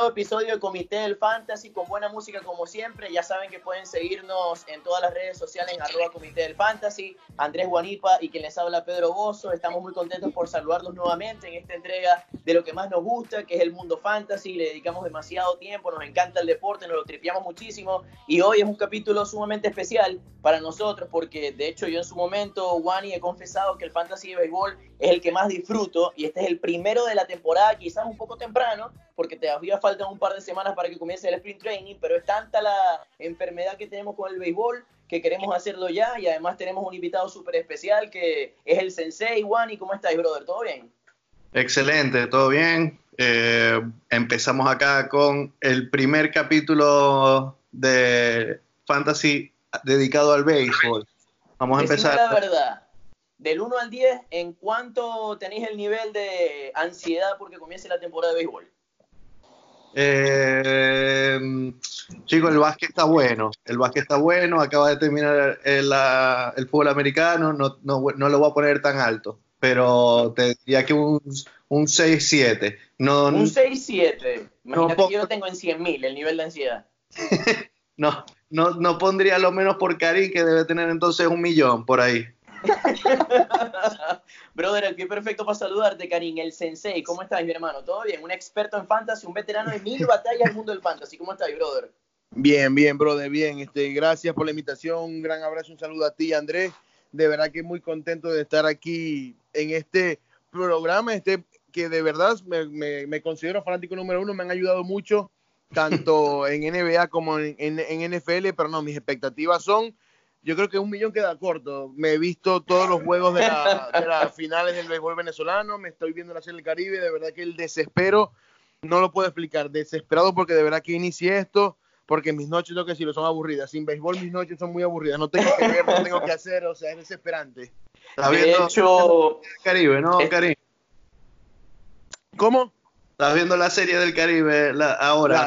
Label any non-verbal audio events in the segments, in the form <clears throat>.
nuevo episodio de Comité del Fantasy con buena música como siempre. Ya saben que pueden seguirnos en todas las redes sociales en arroba Comité del Fantasy. Andrés Guanipa y quien les habla Pedro Bozo. Estamos muy contentos por saludarlos nuevamente en esta entrega de lo que más nos gusta, que es el mundo fantasy. Le dedicamos demasiado tiempo, nos encanta el deporte, nos lo tripiamos muchísimo. Y hoy es un capítulo sumamente especial para nosotros porque de hecho yo en su momento, Wani, he confesado que el fantasy de béisbol es el que más disfruto y este es el primero de la temporada, quizás un poco temprano, porque todavía faltan un par de semanas para que comience el sprint training, pero es tanta la enfermedad que tenemos con el béisbol que queremos hacerlo ya y además tenemos un invitado súper especial que es el Sensei Wani. ¿Cómo estás, brother? ¿Todo bien? Excelente, todo bien. Eh, empezamos acá con el primer capítulo de Fantasy dedicado al béisbol. Vamos a empezar. la verdad, del 1 al 10, ¿en cuánto tenéis el nivel de ansiedad porque comience la temporada de béisbol? Eh, chicos, el básquet está bueno. El básquet está bueno. Acaba de terminar el, el fútbol americano. No, no, no, lo voy a poner tan alto. Pero te diría que un, un 6-7. No, un 6-7. Imagínate que yo lo tengo en 100.000 el nivel de ansiedad. <laughs> no, no, no pondría lo menos por Karim, que debe tener entonces un millón por ahí. <laughs> Brother, aquí perfecto para saludarte, Karim, el sensei. ¿Cómo estás, mi hermano? ¿Todo bien? Un experto en fantasy, un veterano de mil batallas del mundo del fantasy. ¿Cómo estás, brother? Bien, bien, brother, bien. Este, gracias por la invitación. Un gran abrazo, un saludo a ti, Andrés. De verdad que muy contento de estar aquí en este programa, este que de verdad me, considero fanático número uno. Me han ayudado mucho, tanto <laughs> en NBA como en, en NFL, pero no, mis expectativas son yo creo que un millón queda corto. Me he visto todos los juegos de, las finales del béisbol venezolano, me estoy viendo la Serie del Caribe, de verdad que el desespero no lo puedo explicar. Desesperado porque de verdad que inicié esto, porque mis noches, lo que decirlo, son aburridas. Sin béisbol mis noches son muy aburridas. No tengo que ver, no tengo que hacer, o sea, es desesperante. de hecho, Caribe, ¿no, Caribe? ¿Cómo? Estás viendo la serie del Caribe ahora.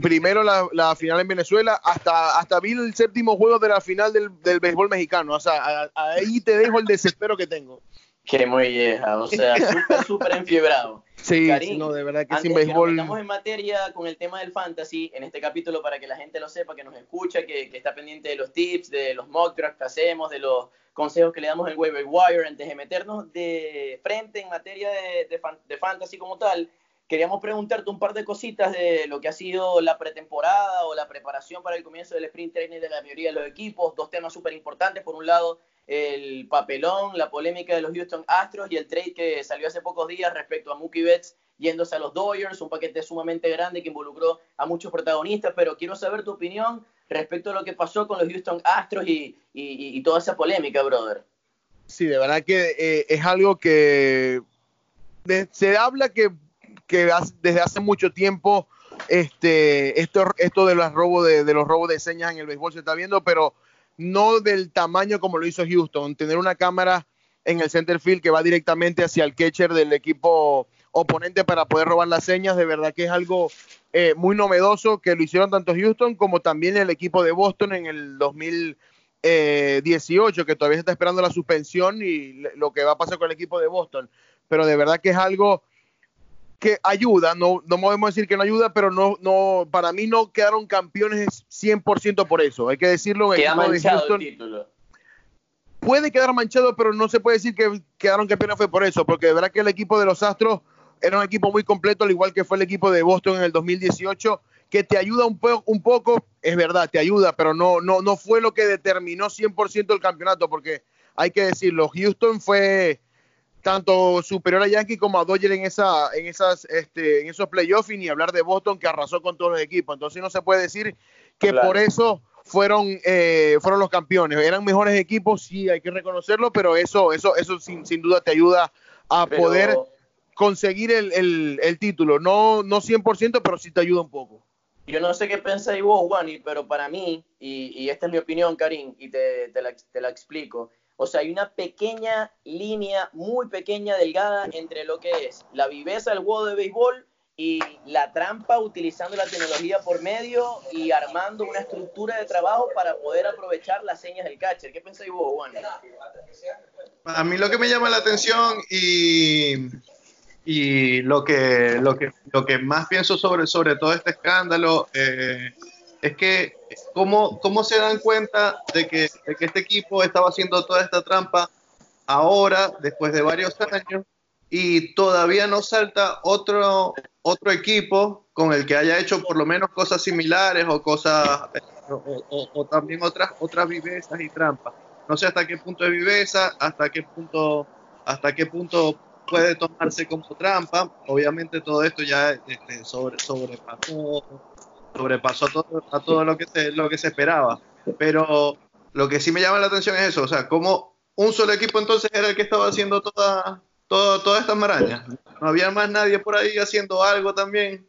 primero la, final en Venezuela, hasta, hasta vi el séptimo juego de la final del, del béisbol mexicano. O sea, ahí te dejo el desespero que tengo. Qué muy vieja, o sea, súper, súper enfiebrado. Sí, no, de verdad que sin béisbol. Estamos en materia con el tema del fantasy en este capítulo para que la gente lo sepa, que nos escucha, que, que está pendiente de los tips, de los mock drafts que hacemos, de los consejos que le damos en waiver wire antes de meternos de frente en materia de, de, de fantasy como tal queríamos preguntarte un par de cositas de lo que ha sido la pretemporada o la preparación para el comienzo del sprint training de la mayoría de los equipos. Dos temas súper importantes. Por un lado, el papelón, la polémica de los Houston Astros y el trade que salió hace pocos días respecto a Mookie Betts yéndose a los Dodgers, un paquete sumamente grande que involucró a muchos protagonistas, pero quiero saber tu opinión respecto a lo que pasó con los Houston Astros y, toda esa polémica, brother. Sí, de verdad que eh, es algo que se habla que que desde hace mucho tiempo este, esto, esto de los robos de, los robos de señas en el béisbol se está viendo, pero no del tamaño como lo hizo Houston. Tener una cámara en el center field que va directamente hacia el catcher del equipo oponente para poder robar las señas, de verdad que es algo eh, muy novedoso que lo hicieron tanto Houston como también el equipo de Boston en el 2018, que todavía está esperando la suspensión y lo que va a pasar con el equipo de Boston. Pero de verdad que es algo que ayuda, no, no podemos decir que no ayuda, pero no, no, para mí no quedaron campeones 100% por eso, hay que decirlo. Queda manchado el título. Puede quedar manchado, pero no se puede decir que quedaron campeones fue por eso, porque de verdad que el equipo de los Astros era un equipo muy completo, al igual que fue el equipo de Boston en el 2018, que te ayuda un, poco, un poco, es verdad, te ayuda, pero no, no, no fue lo que determinó 100% el campeonato, porque hay que decirlo, Houston fue tanto superior a Yankee como a Dodgers en esa en esas este en esos playoffs y ni hablar de Boston que arrasó con todos los equipos. Entonces no se puede decir que por eso fueron eh, fueron los campeones. Eran mejores equipos sí hay que reconocerlo pero eso eso eso sin, sin duda te ayuda a poder conseguir el, el, título. No no 100% pero sí te ayuda un poco. Yo no sé qué pensáis vos Wani pero para mí y, y, esta es mi opinión Karim y te, te, la, te la explico o sea, hay una pequeña línea, muy pequeña, delgada, entre lo que es la viveza del juego de béisbol y la trampa utilizando la tecnología por medio y armando una estructura de trabajo para poder aprovechar las señas del catcher. ¿Qué pensáis vos, Juan? A mí lo que me llama la atención y lo que, lo que, lo que más pienso sobre, sobre todo este escándalo eh, es que cómo, cómo se dan cuenta de que, de que este equipo estaba haciendo toda esta trampa ahora, después de varios años, y todavía no salta otro, otro equipo con el que haya hecho por lo menos cosas similares o cosas o, también otras otras vivezas y trampas. No sé hasta qué punto es viveza, hasta qué punto hasta qué punto puede tomarse como trampa. Obviamente todo esto ya este, sobre, sobrepasó sobrepasó todo, a todo lo que se lo que se esperaba. Pero lo que sí me llama la atención es eso, o sea, cómo un solo equipo entonces era el que estaba haciendo toda todas estas marañas. No había más nadie por ahí haciendo algo también.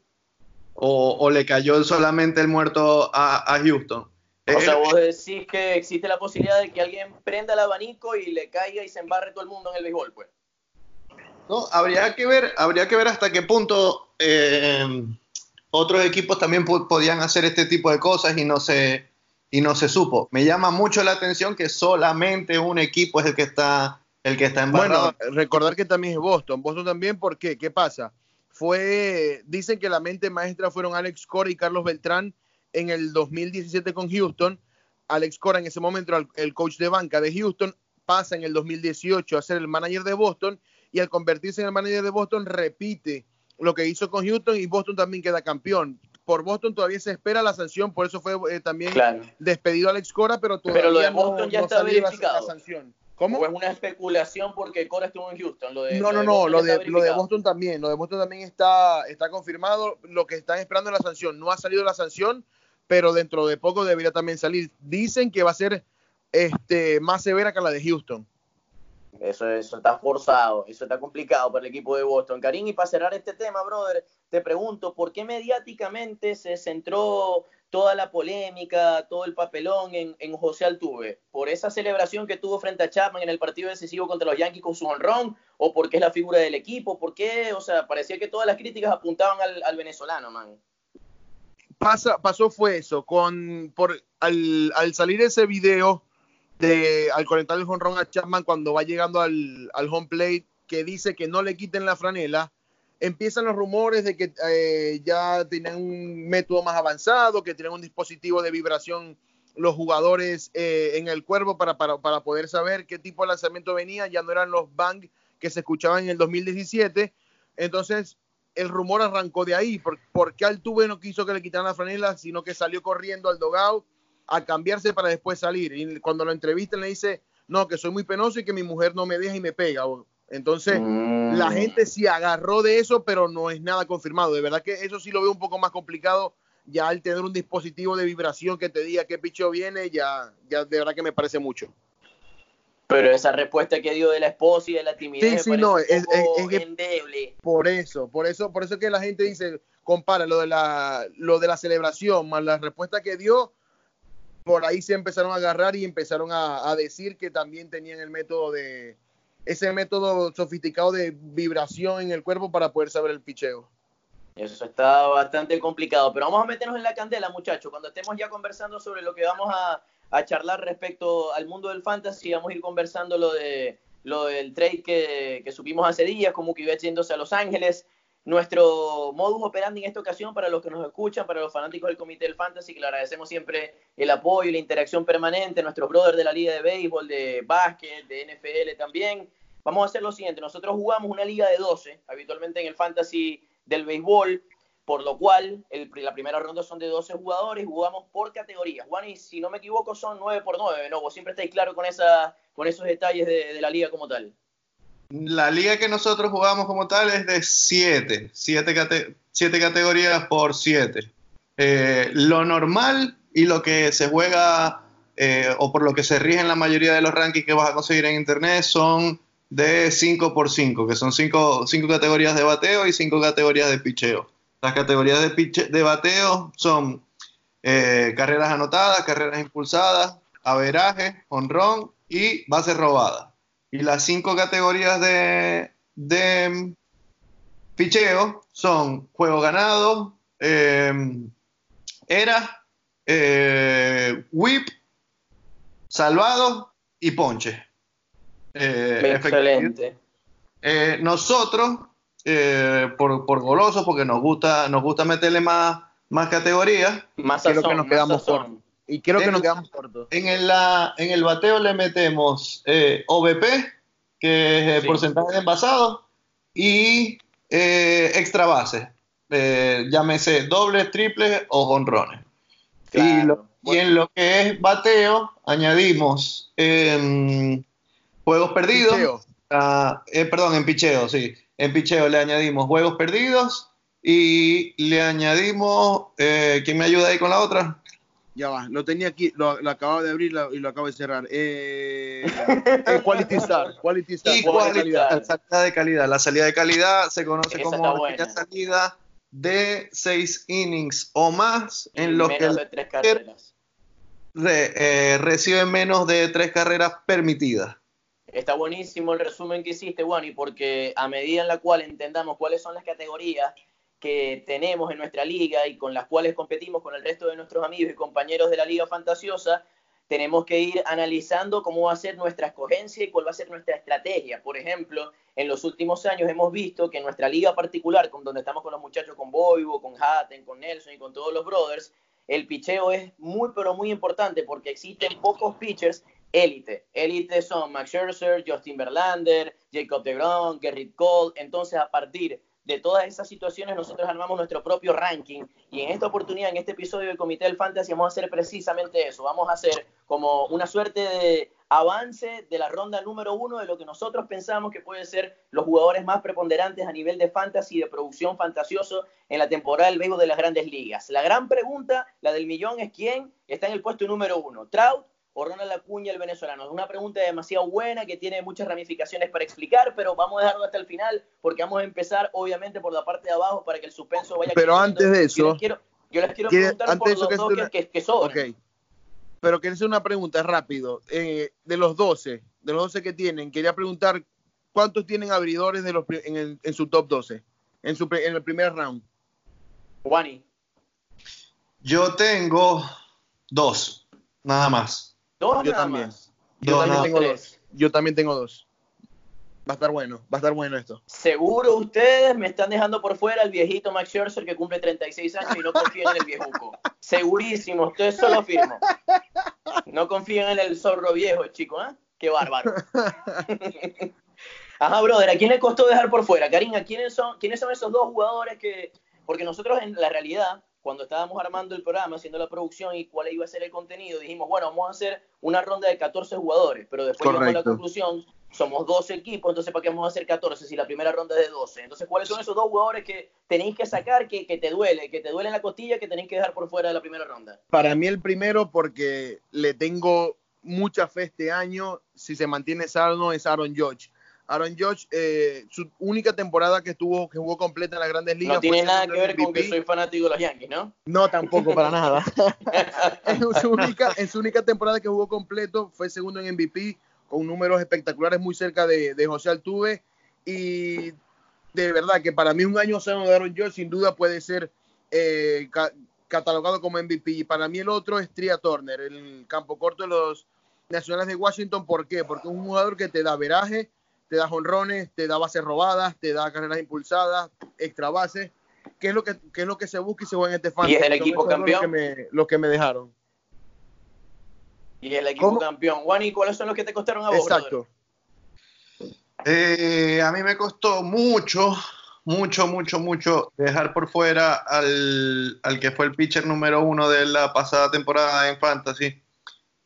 O, le cayó solamente el muerto a, Houston. O sea, vos decís que existe la posibilidad de que alguien prenda el abanico y le caiga y se embarre todo el mundo en el béisbol, pues. No, habría que ver, habría que ver hasta qué punto eh, otros equipos también podían hacer este tipo de cosas y no se y no se supo. Me llama mucho la atención que solamente un equipo es el que está el que está Bueno, recordar que también es Boston. Boston también, ¿por qué? ¿Qué pasa? Fue, dicen que la mente maestra fueron Alex Cora y Carlos Beltrán en el 2017 con Houston. Alex Cora en ese momento era el coach de banca de Houston, pasa en el 2018 a ser el manager de Boston y al convertirse en el manager de Boston repite lo que hizo con Houston y Boston también queda campeón. Por Boston todavía se espera la sanción, por eso fue eh, también despedido Alex Cora, pero todavía pero lo de Boston ya está verificado. la sanción. ¿Cómo? es una especulación porque Cora estuvo en Houston. Lo de, no, no, no, lo de, lo de, Boston también. Lo de Boston también está, está confirmado. Lo que están esperando es la sanción. No ha salido la sanción, pero dentro de poco debería también salir. Dicen que va a ser este, más severa que la de Houston. Eso, eso está forzado, eso está complicado para el equipo de Boston. Karim, y para cerrar este tema, brother, te pregunto, ¿por qué mediáticamente se centró toda la polémica, todo el papelón en, José Altuve? ¿Por esa celebración que tuvo frente a Chapman en el partido decisivo contra los Yankees con su honrón? ¿O porque es la figura del equipo? ¿Por qué? O sea, parecía que todas las críticas apuntaban al, venezolano, man. Pasa, pasó fue eso, con, por, al, salir ese video de, al conectar el honrón a Chapman cuando va llegando al, home plate, que dice que no le quiten la franela, empiezan los rumores de que eh, ya tienen un método más avanzado, que tienen un dispositivo de vibración los jugadores eh, en el cuerpo para, poder saber qué tipo de lanzamiento venía, ya no eran los bang que se escuchaban en el 2017. Entonces, el rumor arrancó de ahí, porque Altuve no quiso que le quitaran la franela, sino que salió corriendo al dogout a cambiarse para después salir. Y cuando lo entrevistan le dice, no, que soy muy penoso y que mi mujer no me deja y me pega. Entonces, la mm. gente sí agarró de eso, pero no es nada confirmado. De verdad que eso sí lo veo un poco más complicado. Ya al tener un dispositivo de vibración que te diga qué picho viene, ya, ya de verdad que me parece mucho. Pero esa respuesta que dio de la esposa y de la timidez sí, sí, no, es, endeble. Por eso, por eso, por eso que la gente dice, compara lo de la, lo de la celebración más la respuesta que dio, por ahí se empezaron a agarrar y empezaron a decir que también tenían el método de, ese método sofisticado de vibración en el cuerpo para poder saber el picheo. Eso está bastante complicado, pero vamos a meternos en la candela, muchachos. Cuando estemos ya conversando sobre lo que vamos a, charlar respecto al mundo del fantasy, vamos a ir conversando lo de lo del trade que, que subimos hace días, como que iba yéndose a Los Ángeles. Nuestro modus operandi en esta ocasión, para los que nos escuchan, para los fanáticos del Comité del Fantasy, que le agradecemos siempre el apoyo y la interacción permanente, nuestros brothers de la Liga de Béisbol, de Básquet, de NFL también. Vamos a hacer lo siguiente, nosotros jugamos una liga de 12, habitualmente en el Fantasy del Béisbol, por lo cual la primera ronda son de 12 jugadores, jugamos por categorías. Juan, y si no me equivoco, son 9 por 9, ¿no? Vos siempre estáis claro con, esa, con esos detalles de la liga como tal. La liga que nosotros jugamos como tal es de 7, 7 categorías por 7. Eh, lo normal y lo que se juega eh, o por lo que se rige en la mayoría de los rankings que vas a conseguir en internet son de 5 por 5, que son 5 categorías de bateo y 5 categorías de picheo. Las categorías de, de bateo son eh, carreras anotadas, carreras impulsadas, averaje, honrón y base robada. Y las cinco categorías de, de ficheo son juego ganado, em, era, eh, whip, salvado y ponche. Eh, Excelente. Eh, nosotros por, por golosos, porque nos gusta, nos gusta meterle más, más categorías. Más Creo sazón, que nos quedamos sazón. Y creo que nos quedamos cortos. En el, la- en el bateo le metemos eh, OBP, que es el Sí. porcentaje de envasado, y eh, extra base, eh, llámese dobles, triples o jonrones. Y, y en lo que es bateo, añadimos em, juegos perdidos. Ah, eh, perdón, en picheo, sí. En picheo le añadimos juegos perdidos y le añadimos. eh, ¿Quién me ayuda ahí con la otra? Ya va, lo tenía aquí, lo, lo acababa de abrir la- y lo acabo de cerrar. Eh, <laughs> eh, quality Star, Quality Star. Y calidad. la salida de calidad. La salida de calidad se conoce Esa como buena. salida de seis innings o más en los que menos el de tres carreras. re- eh, recibe menos de tres carreras permitidas. Está buenísimo el resumen que hiciste, Wani, porque a medida en la cual entendamos cuáles son las categorías que tenemos en nuestra liga y con las cuales competimos con el resto de nuestros amigos y compañeros de la Liga Fantasiosa, tenemos que ir analizando cómo va a ser nuestra escogencia y cuál va a ser nuestra estrategia. Por ejemplo, en los últimos años hemos visto que en nuestra liga particular, con donde estamos con los muchachos, con Boivo, con Hatten, con Nelson y con todos los brothers, el picheo es muy, pero muy importante porque existen pocos pitchers élite. Élite son Max Scherzer, Justin Verlander, Jacob DeGrom, Gerrit Cole. Entonces, a partir de todas esas situaciones, nosotros armamos nuestro propio ranking. Y en esta oportunidad, en este episodio del Comité del Fantasy, vamos a hacer precisamente eso. Vamos a hacer como una suerte de avance de la ronda número uno de lo que nosotros pensamos que pueden ser los jugadores más preponderantes a nivel de fantasy y de producción fantasioso en la temporada del béisbol de las grandes ligas. La gran pregunta, la del millón, es quién está en el puesto número uno. Trout o Ronald Acuña, el venezolano. Es una pregunta demasiado buena que tiene muchas ramificaciones para explicar, pero vamos a dejarlo hasta el final porque vamos a empezar, obviamente, por la parte de abajo para que el suspenso vaya Pero creciendo. antes de yo eso, les quiero, yo les quiero ¿quiere- preguntar antes por de eso los que dos que, una- que, que sobran. Ok. Pero quería hacer una pregunta rápido. Eh, de los 12, de los 12 que tienen, quería preguntar cuántos tienen abridores de los, en, el- en su top 12, en, su, en el primer round. Juani, Yo tengo dos, nada más. Dos Yo nada también. más. Yo Dos, también tengo Tres. dos. Yo también tengo dos. Va a estar bueno, va a estar bueno esto. Seguro ustedes me están dejando por fuera el viejito Max Scherzer que cumple 36 años y no confían en el viejuco. Segurísimo, ustedes solo firmo. No confían en el zorro viejo, chico, ¿ah? Qué bárbaro. <laughs> Ajá, brother, ¿a quién le costó dejar por fuera? Karina, ¿quiénes son, ¿quiénes son esos dos jugadores que... Porque nosotros en la realidad, cuando estábamos armando el programa, haciendo la producción y cuál iba a ser el contenido, dijimos, bueno, vamos a hacer una ronda de 14 jugadores, pero después llegamos a la Correcto. conclusión, somos 12 equipos, entonces ¿para qué vamos a hacer 14 si la primera ronda es de 12? Entonces, ¿cuáles son esos dos jugadores que tenéis que sacar, que, que te duele, que te duele en la costilla, que tenéis que dejar por fuera de la primera ronda? Para mí el primero porque le tengo mucha fe este año, si se mantiene sano, es Aaron Judge. Aaron Judge, eh, su única temporada que estuvo, que jugó completa en las grandes ligas. No tiene nada que ver con que MVP. soy fanático de los Yankees, ¿no? No, tampoco, para nada. <laughs> en, su única, en su única temporada que jugó completo fue segundo en MVP, con números espectaculares muy cerca de, de José Altuve. Y de verdad que para mí un año sano de Aaron Judge sin duda puede ser eh, ca- catalogado como MVP. Y para mí el otro es Tria Turner, el campo corto de los Nacionales de Washington. ¿Por qué? Porque es un jugador que te da veraje, te da jonrones, te da bases robadas, te da carreras impulsadas, extra bases. ¿Qué es lo que, qué es lo que se busca y se juega en este fantasy? es el equipo campeón? Los que, me, los que me dejaron. Y el equipo ¿Cómo? campeón. Juan, ¿y cuáles son los que te costaron a vos? Exacto. Eh, a mí me costó mucho, mucho, mucho, mucho dejar por fuera al, al que fue el pitcher número uno de la pasada temporada en Fantasy,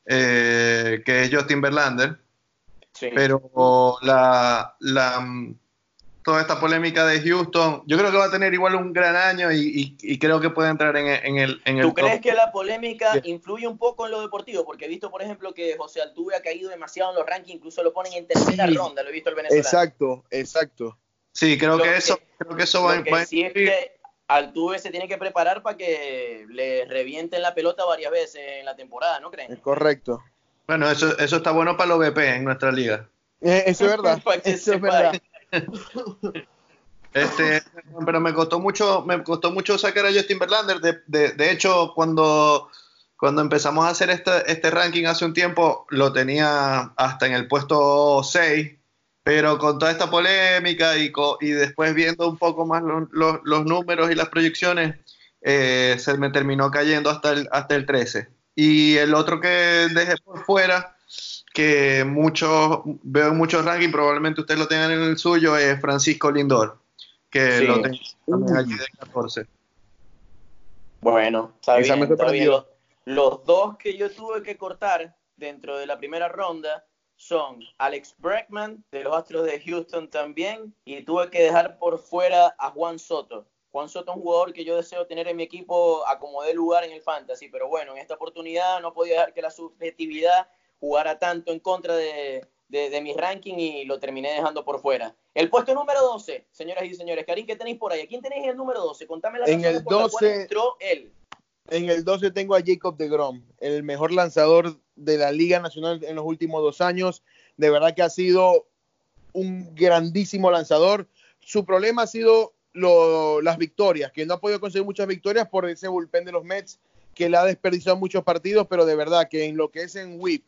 eh, que es Justin Verlander. Sí. Pero la, la, mm, toda esta polémica de Houston, yo creo que va a tener igual un gran año y, y- y creo que puede entrar en, el- en el, en el ¿Tú top. crees que la polémica Sí. influye un poco en lo deportivo? Porque he visto, por ejemplo, que José Altuve ha caído demasiado en los rankings, incluso lo ponen en tercera Sí. ronda, lo he visto el venezolano. Exacto, exacto. Sí, creo Lo que que- eso, creo que eso va, que va a sí es influir. que Altuve se tiene que preparar para que le revienten la pelota varias veces en la temporada, ¿no creen? Es correcto. Bueno, eso, eso está bueno para los BP en nuestra liga. Eh, eso es verdad. <laughs> Eso es verdad. Este, pero me costó mucho, me costó mucho sacar a Justin Verlander. De, de- de hecho, cuando, cuando empezamos a hacer este, este ranking hace un tiempo, lo tenía hasta en el puesto 6. Pero con toda esta polémica y, y después viendo un poco más los números y las proyecciones, eh, se me terminó cayendo hasta el, hasta el 13. Y el otro que dejé por fuera, que muchos, veo en muchos rankings, probablemente ustedes lo tengan en el suyo, es Francisco Lindor, que lo tengo también allí de 14. Bueno, está bien, está bien. Los dos que yo tuve que cortar dentro de la primera ronda son Alex Bregman de los Astros de Houston también y tuve que dejar por fuera a Juan Soto. Juan Soto es un jugador que yo deseo tener en mi equipo a como dé lugar en el fantasy, pero bueno, en esta oportunidad no podía dejar que la subjetividad jugara tanto en contra de, de, mi ranking y lo terminé dejando por fuera. El puesto número 12, señoras y señores. Karim, ¿qué tenéis por ahí? ¿A quién tenéis en el número 12? Contame la en el 12, entró él. En el 12 tengo a Jacob de Grom, el mejor lanzador de la Liga Nacional en los últimos dos años. De verdad que ha sido un grandísimo lanzador. Su problema ha sido las victorias, que no ha podido conseguir muchas victorias por ese bullpen de los Mets, que le ha desperdiciado muchos partidos, pero de verdad que en lo que es en whip,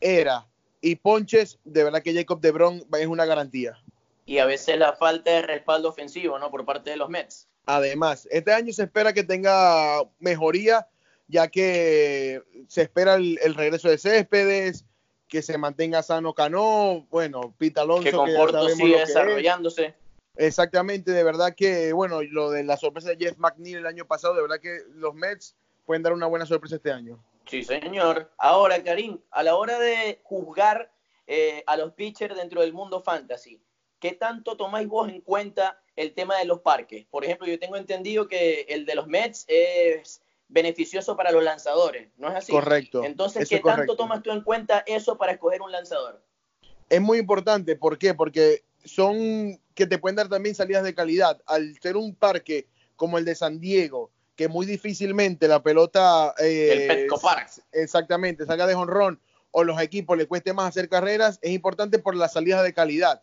era y ponches, de verdad que Jacob de Grom es una garantía. Y a veces la falta de respaldo ofensivo, ¿no? Por parte de los Mets. Además, este año se espera que tenga mejoría, ya que se espera el, regreso de Céspedes, que se mantenga sano Cano, bueno, Pita Alonso. Que Conforto sigue desarrollándose. Exactamente, de verdad que, bueno, lo de la sorpresa de Jeff McNeil el año pasado, de verdad que los Mets pueden dar una buena sorpresa este año. Sí, señor. Ahora, Karim, a la hora de juzgar eh, a los pitchers dentro del mundo fantasy, ¿qué tanto tomáis vos en cuenta el tema de los parques. Por ejemplo, yo tengo entendido que el de los Mets es beneficioso para los lanzadores, ¿no es así? Correcto. Entonces, ¿qué tanto tomas tú en cuenta eso para escoger un lanzador? Es muy importante, ¿por qué? Porque son que te pueden dar también salidas de calidad. Al ser un parque como el de San Diego, que muy difícilmente la pelota... Eh, el Petco Park. Exactamente, salga de jonrón o los equipos le cueste más hacer carreras, es importante por las salidas de calidad.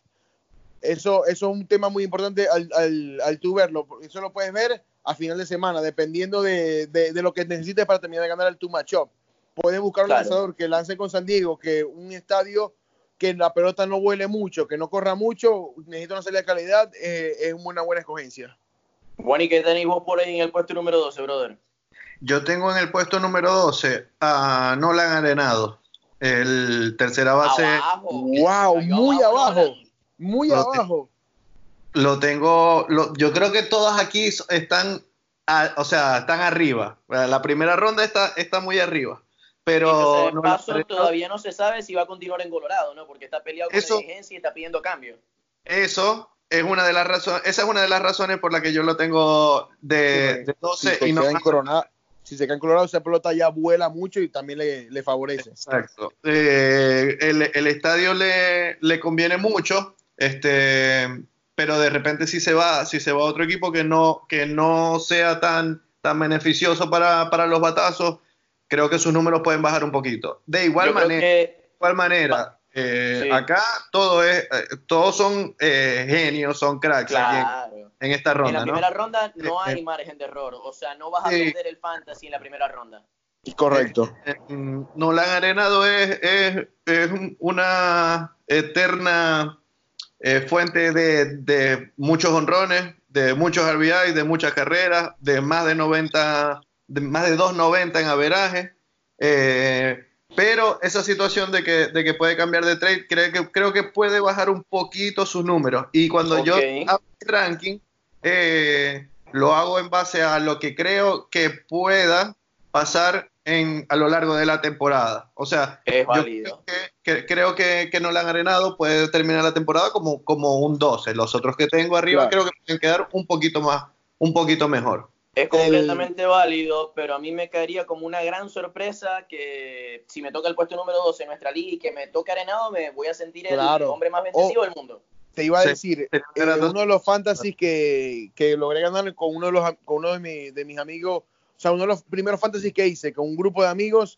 Eso, eso es un tema muy importante al, al, al tú verlo. Eso lo puedes ver a final de semana, dependiendo de, de, lo que necesites para terminar de ganar el two match up. Puedes buscar un lanzador que lance con San Diego, que un estadio que la pelota no huele mucho, que no corra mucho, necesita una salida de calidad, eh, es una buena escogencia. Bueno, ¿y qué tenéis vos por ahí en el puesto número 12, brother? Yo tengo en el puesto número 12 a Nolan Arenado, el tercera base. ¡Wow! Muy abajo muy abajo. lo tengo, yo creo que todas aquí están, o sea, están arriba. La primera ronda está, está muy arriba. Pero todavía no se sabe si va a continuar en Colorado, ¿no? Porque está peleado con la dirigencia y está pidiendo cambio. Eso es una de las razones, esa es una de las razones por la que yo lo tengo de, 12 y no si se cae en Colorado, esa pelota ya vuela mucho y también le, favorece. Exacto. Eh, el, el, estadio le, le, conviene mucho este, pero de repente si se va, si se va a otro equipo que no, que no sea tan, tan beneficioso para, para los batazos, creo que sus números pueden bajar un poquito. De igual manera, igual manera eh, acá todo es, eh, todos son eh, genios, son cracks en, esta ronda. En la primera ronda no hay margen de error, o sea, no vas a perder el fantasy en la primera ronda. Correcto. Nolan Arenado es, es, es una eterna eh, fuente de, muchos honrones, de muchos RBI, de muchas carreras, de más de 90, de más de 2.90 en averaje. Eh, pero esa situación de que, de que, puede cambiar de trade, creo que, creo que puede bajar un poquito sus números. Y cuando yo hago el ranking, eh, lo hago en base a lo que creo que pueda pasar en, a lo largo de la temporada. O sea, es válido. que, creo que, que han Arenado puede terminar la temporada como, como un 12. Los otros que tengo arriba creo que pueden quedar un poquito más, un poquito mejor. Es completamente válido, pero a mí me caería como una gran sorpresa que si me toca el puesto número 12 en nuestra liga y que me toque Arenado, me voy a sentir el hombre más bendecido del mundo. Te iba a decir, eh, uno de los fantasies que, que, logré ganar con uno de, los, con uno de, de mis amigos o sea, uno de los primeros fantasy que hice con un grupo de amigos,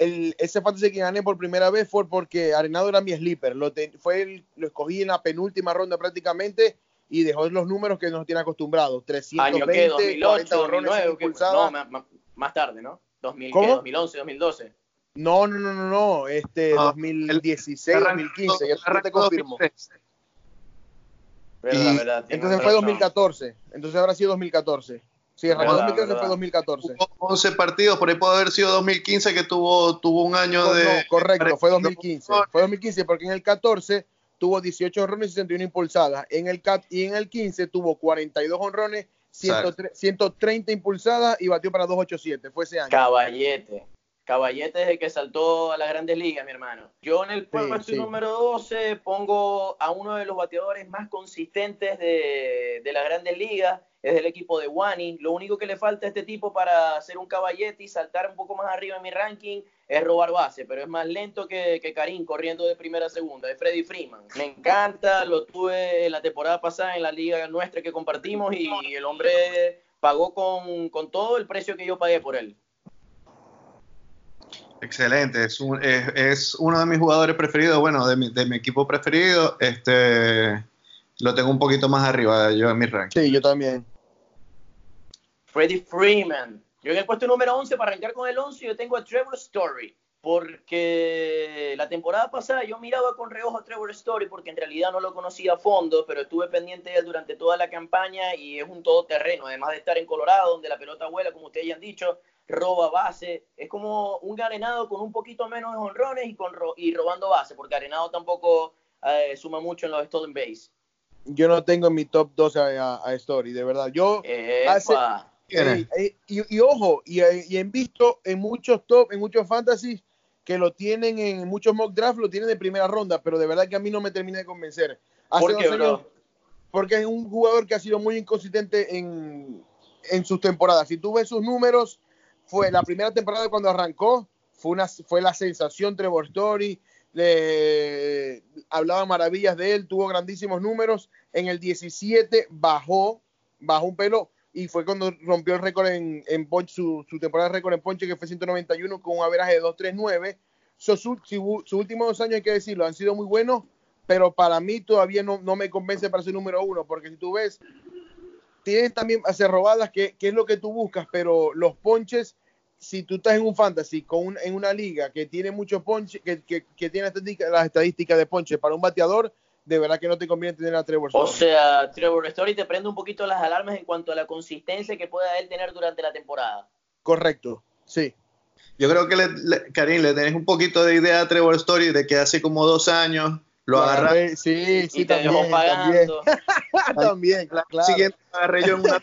el, ese fantasy que gané por primera vez fue porque Arenado era mi sleeper. Lo, fue lo escogí en la penúltima ronda prácticamente y dejó los números que nos tiene acostumbrados. 320, ¿Año qué? 2008, 2009, no, más, tarde, ¿no? 2000, ¿Cómo? 2011, 2012. No, no, no, no, no, este, 2016, 2015, ya te confirmo. entonces fue 2014. Entonces habrá sido 2014. Sí, arrancó 2013 fue 2014. Hubo 11 partidos, por ahí puede haber sido 2015 que tuvo, tuvo un año de... No, correcto, fue 2015. Fue 2015 porque en el 14 tuvo 18 honrones y 61 impulsadas. En el, y en el 15 tuvo 42 honrones, 130 impulsadas y batió para 287. Fue ese año. Caballete. Caballete es el que saltó a las grandes ligas, mi hermano. Yo en el puesto número 12 pongo a uno de los bateadores más consistentes de, de las grandes ligas, es del equipo de Wani. Lo único que le falta a este tipo para ser un caballete y saltar un poco más arriba en mi ranking es robar base, pero es más lento que, que Karim corriendo de primera a segunda, es Freddy Freeman. Me encanta, lo tuve la temporada pasada en la liga nuestra que compartimos y el hombre pagó con, con todo el precio que yo pagué por él. Excelente, es, es, uno de mis jugadores preferidos, bueno, de mi, de mi, equipo preferido. Este, lo tengo un poquito más arriba yo en mi ranking. Sí, yo también. Freddie Freeman. Yo en el puesto número 11, para arrancar con el 11, yo tengo a Trevor Story. Porque la temporada pasada yo miraba con reojo a Trevor Story porque en realidad no lo conocía a fondo, pero estuve pendiente de él durante toda la campaña y es un todoterreno, además de estar en Colorado, donde la pelota vuela, como ustedes ya han dicho, roba base, es como un Arenado con un poquito menos de honrones y, con y robando base, porque Arenado tampoco eh, suma mucho en los stolen base. Yo no tengo en mi top 12 a, Story, de verdad. Yo y, ojo, y, y visto en muchos top, en muchos fantasies que lo tienen en muchos mock draft, lo tienen de primera ronda, pero de verdad que a mí no me termina de convencer. ¿Por qué, porque es un jugador que ha sido muy inconsistente en, en sus temporadas. Si tú ves sus números, fue la primera temporada cuando arrancó, fue, una, fue la sensación Trevor Story, le hablaba maravillas de él, tuvo grandísimos números. En el 17 bajó, bajó un pelo y fue cuando rompió el récord en, en ponche, su, temporada de récord en ponche que fue 191 con un averaje de 239. Sus, sus últimos dos años, hay que decirlo, han sido muy buenos, pero para mí todavía no, no me convence para ser número uno, porque si tú ves, tienes también hacer robadas, que, que, es lo que tú buscas, pero los ponches si tú estás en un fantasy con en una liga que tiene mucho ponche, que, que, tiene las estadísticas de ponche para un bateador, de verdad que no te conviene tener a Trevor Story. O sea, Trevor Story te prende un poquito las alarmas en cuanto a la consistencia que pueda él tener durante la temporada. Correcto, sí. Yo creo que, le, Karim, le tenés un poquito de idea a Trevor Story de que hace como dos años lo agarré. Sí, sí, también, también. <laughs> claro. Siguiente agarré yo en una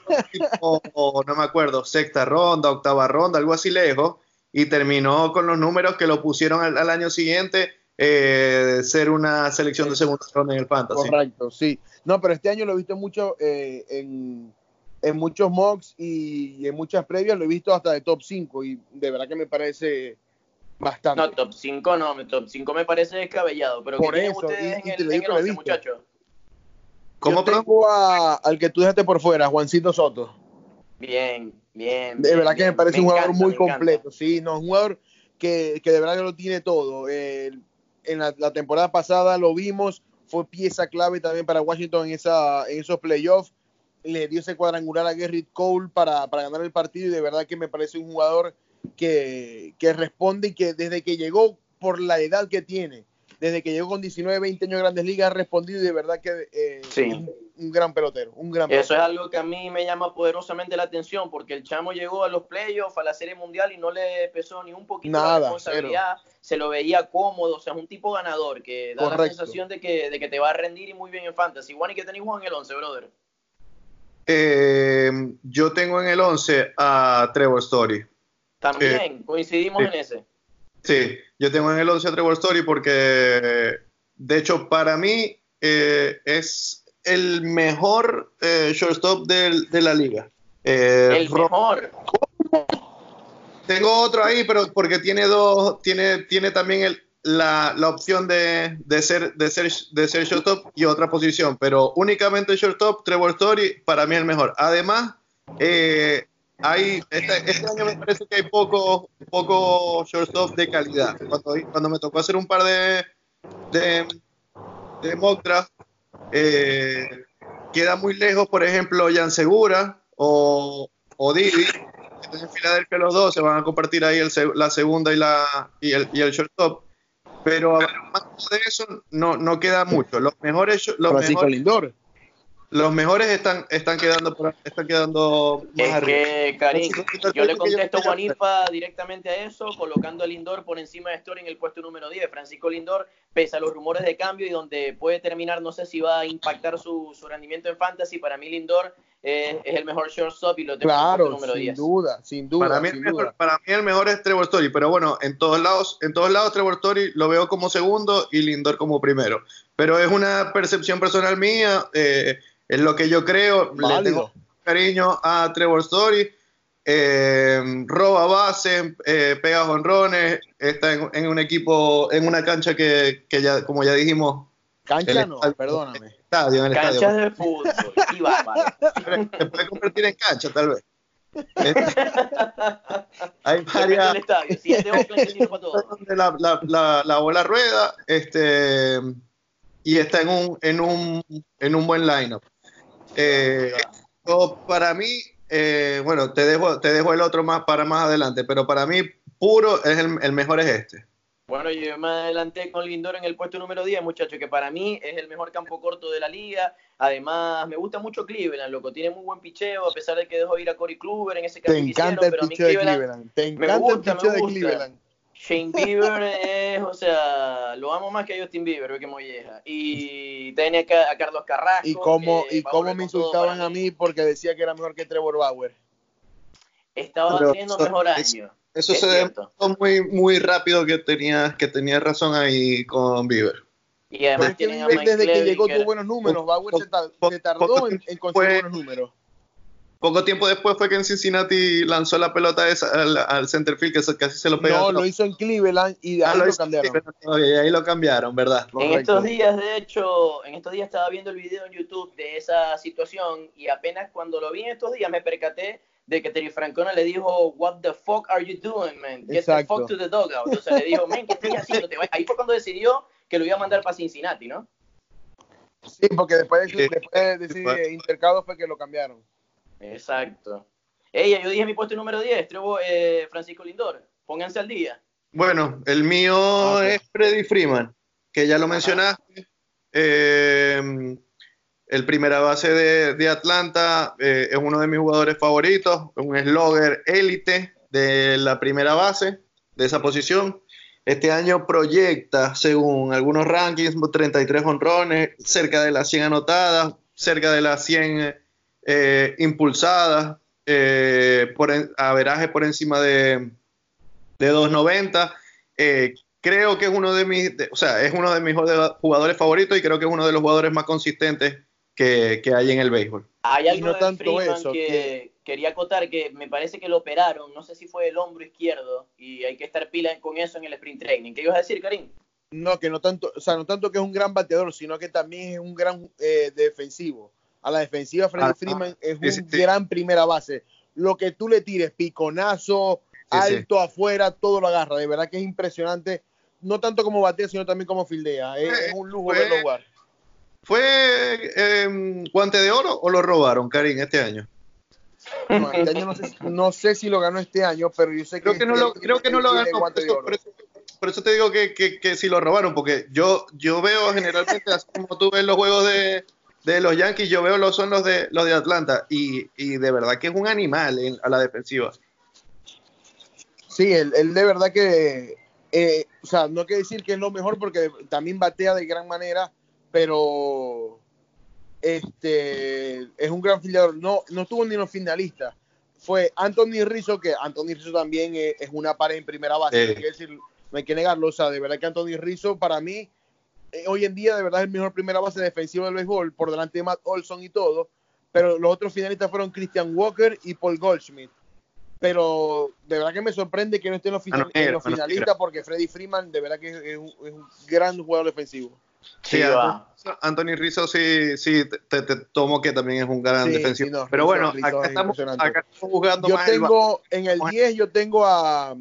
o, no me acuerdo, sexta ronda, octava ronda, algo así lejos, y terminó con los números que lo pusieron al, año siguiente eh, ser una selección de segunda ronda en el fantasy. Correcto, sí. No, pero este año lo he visto mucho eh, en, en, muchos mocks y, en muchas previas, lo he visto hasta de top 5 y de verdad que me parece bastante. No, top 5 no, top 5 me parece descabellado, pero Por eso, ustedes y, en, el, en muchachos? ¿Cómo tengo al que tú dejaste por fuera, Juancito Soto. Bien, bien. De verdad que me parece un jugador muy completo, sí, no, un jugador que, que de verdad que lo tiene todo. en la, temporada pasada lo vimos, fue pieza clave también para Washington en, esa, en esos playoffs. Le dio ese cuadrangular a Gerrit Cole para, para ganar el partido y de verdad que me parece un jugador que, responde y que desde que llegó por la edad que tiene, desde que llegó con 19, 20 años en Grandes Ligas, ha respondido y de verdad que eh, es un, gran pelotero, un gran Eso es algo que a mí me llama poderosamente la atención, porque el chamo llegó a los playoffs, a la Serie Mundial y no le pesó ni un poquito Nada, la responsabilidad, se lo veía cómodo, o sea, es un tipo ganador que da la sensación de que, de que te va a rendir y muy bien en Fantasy. Juan, ¿y qué tenéis Juan en el 11, brother? Eh, yo tengo en el 11 a Trevor Story. También eh, coincidimos en ese. Sí, yo tengo en el 11 a Trevor Story porque, de hecho, para mí eh, es el mejor eh, shortstop de, la liga. el mejor. Tengo otro ahí, pero porque tiene dos, tiene, tiene también la, opción de, ser, de, ser, de ser shortstop y otra posición, pero únicamente shortstop, Trevor Story, para mí es el mejor. Además, eh, hay, este, este, año me parece que hay poco, poco shortstop de calidad. Cuando, cuando me tocó hacer un par de, de, de mock draft, eh, queda muy lejos, por ejemplo, Jan Segura o, o Didi. Entonces en Filadelfia los dos se van a compartir ahí el, la segunda y, la, y, el, y el shortstop. Pero más de eso no, no queda mucho. Los mejores. Los Francisco Lindor. Los mejores están, están quedando por, están quedando más es arriba. que, Karim, yo le contesto a Juanipa directamente a eso, colocando a Lindor por encima de Story en el puesto número 10. Francisco Lindor, pese a los rumores de cambio y donde puede terminar, no sé si va a impactar su, su rendimiento en fantasy, para mí Lindor es, es el mejor shortstop y lo tengo en el Claro, puesto número sin 10. duda, sin duda. Para mí, sin el mejor, duda. para mí el mejor es Trevor Story, pero bueno, en todos lados, en todos lados Trevor Story lo veo como segundo y Lindor como primero. Pero es una percepción personal mía, eh, es lo que yo creo. Le Válido. tengo cariño a Trevor Story. eh, roba base, eh, pega jonrones, está en, en un equpo, en una cancha que, que ya, como ya dijimos, Cancha el no, perdóname. Estadio, en el Canchas estadio. de fútbol, y bárbaro. Se puede convertir en cancha, tal vez. <laughs> Hay varias, estadio. Para la, la, la, la bola rueda este, y está en un, en un, en un buen lineup. Eh, para mí, eh, bueno, te dejo, te dejo el otro más para más adelante, pero para mí, puro, es el, el mejor es este. Bueno, yo me adelanté con Lindor en el puesto número 10, muchacho, que para mí es el mejor campo corto de la liga. Además, me gusta mucho Cleveland, loco. Tiene muy buen picheo, a pesar de que dejó ir a Corey Kluber en ese Te que hicieron, encanta el pero a mí picheo de Cleveland. Te me encanta gusta, el me picheo de gusta. Cleveland. Shane <laughs> Bieber es, o sea, lo amo más que a Justin Bieber, ve que molleja. Y tiene acá a Carlos Carrasco. Y cómo, que y cómo me insultaban a mí porque decía que era mejor que Trevor Bauer. Estaba Pero teniendo eso- mejor año. Eso Es se cierto. demostró muy, muy rápido que tenía, que tenía razón ahí con Bieber. Y además es que tienen a Mike desde que llegó Clevinger. tuvo buenos números. Bauer se, tardó poco en, conseguir fue- buenos números. Poco tiempo después fue que en Cincinnati lanzó la pelota esa al, al center field, que se- casi se lo pegó. No, lo hizo en Cleveland y Ah, ahí lo cambiaron. y ahí lo cambiaron, ¿verdad? En estos días, de hecho, en estos días estaba viendo el video en YouTube de esa situación y apenas cuando lo vi en estos días me percaté de que Terry Francona le dijo, What the fuck are you doing, man? Get the Exacto. fuck to the dugout. O sea, le dijo, man, ¿qué estás <laughs> haciendo? Te va-". Ahí fue cuando decidió que lo iba a mandar para Cincinnati, ¿no? Sí, porque después después de decir intercado fue que lo cambiaron. Exacto. Ella, yo dije mi puesto número 10, Trevo, eh, Francisco Lindor. Pónganse al día. Bueno, el mío es Freddy Freeman, que ya lo mencionaste. Eh, el primera base de, Atlanta eh, es uno de mis jugadores favoritos, un slogger élite de la primera base de esa posición. Este año proyecta, según algunos rankings, 33 honrones, cerca de las 100 anotadas, cerca de las 100 eh, impulsadas, eh, por en- averaje por encima de, de 290. Eh, creo que es uno de mis, o sea, es uno de mis jugadores favoritos y creo que es uno de los jugadores más consistentes que, que hay en el béisbol. Hay Y algo no de tanto Freeman eso, que, que- quería acotar que me parece que lo operaron, no sé si fue el hombro izquierdo, y hay que estar pila con eso en el sprint training. ¿Qué ibas a decir, Karim? No, que no tanto, o sea, no tanto que es un gran bateador, sino que también es un gran eh, defensivo. A la defensiva, Freddy Ah, Freeman es un sí, sí. gran primera base. Lo que tú le tires, piconazo, Sí, alto, afuera, todo lo agarra. De verdad que es impresionante. No tanto como batea, sino también como fildea. Es, Fue- es un lujo verlo jugar. ¿Fue eh, guante de oro o lo robaron, Karim, este año? No, este año no sé, no sé si lo ganó este año, pero yo sé que, Creo que no lo, este- creo que no lo ganó. Por eso, oro. por eso- por eso te digo que, que, que si lo robaron, porque yo, yo veo generalmente, así como tú ves los juegos de, de los Yankees, yo veo los son los de los de Atlanta y, y de verdad que es un animal en- a la defensiva. Sí, él, él de verdad que, eh, o sea, no quiere decir que es lo mejor porque también batea de gran manera, pero este es un gran filiador. No, no estuvo ni en los finalistas. Fue Anthony Rizzo, que Anthony Rizzo también es, es una pared en primera base, Sí. no, hay que decir- no hay que negarlo. O sea, de verdad que Anthony Rizzo para mí, eh, hoy en día, de verdad es el mejor primera base defensivo del béisbol, por delante de Matt Olson y todo. Pero los otros finalistas fueron Christian Walker y Paul Goldschmidt pero de verdad que me sorprende que no esté en los, final- en los mano finalistas porque Freddy Freeman de verdad que es, es un, es un gran jugador defensivo. Sí, va. Anthony- Rizzo sí, sí te, tomo que también es un gran Sí, defensivo. sí, no, Pero Rizzo- bueno, Rizzo acá es estamos, acá estamos jugando Yo más el tengo en el Bueno. 10 yo tengo a,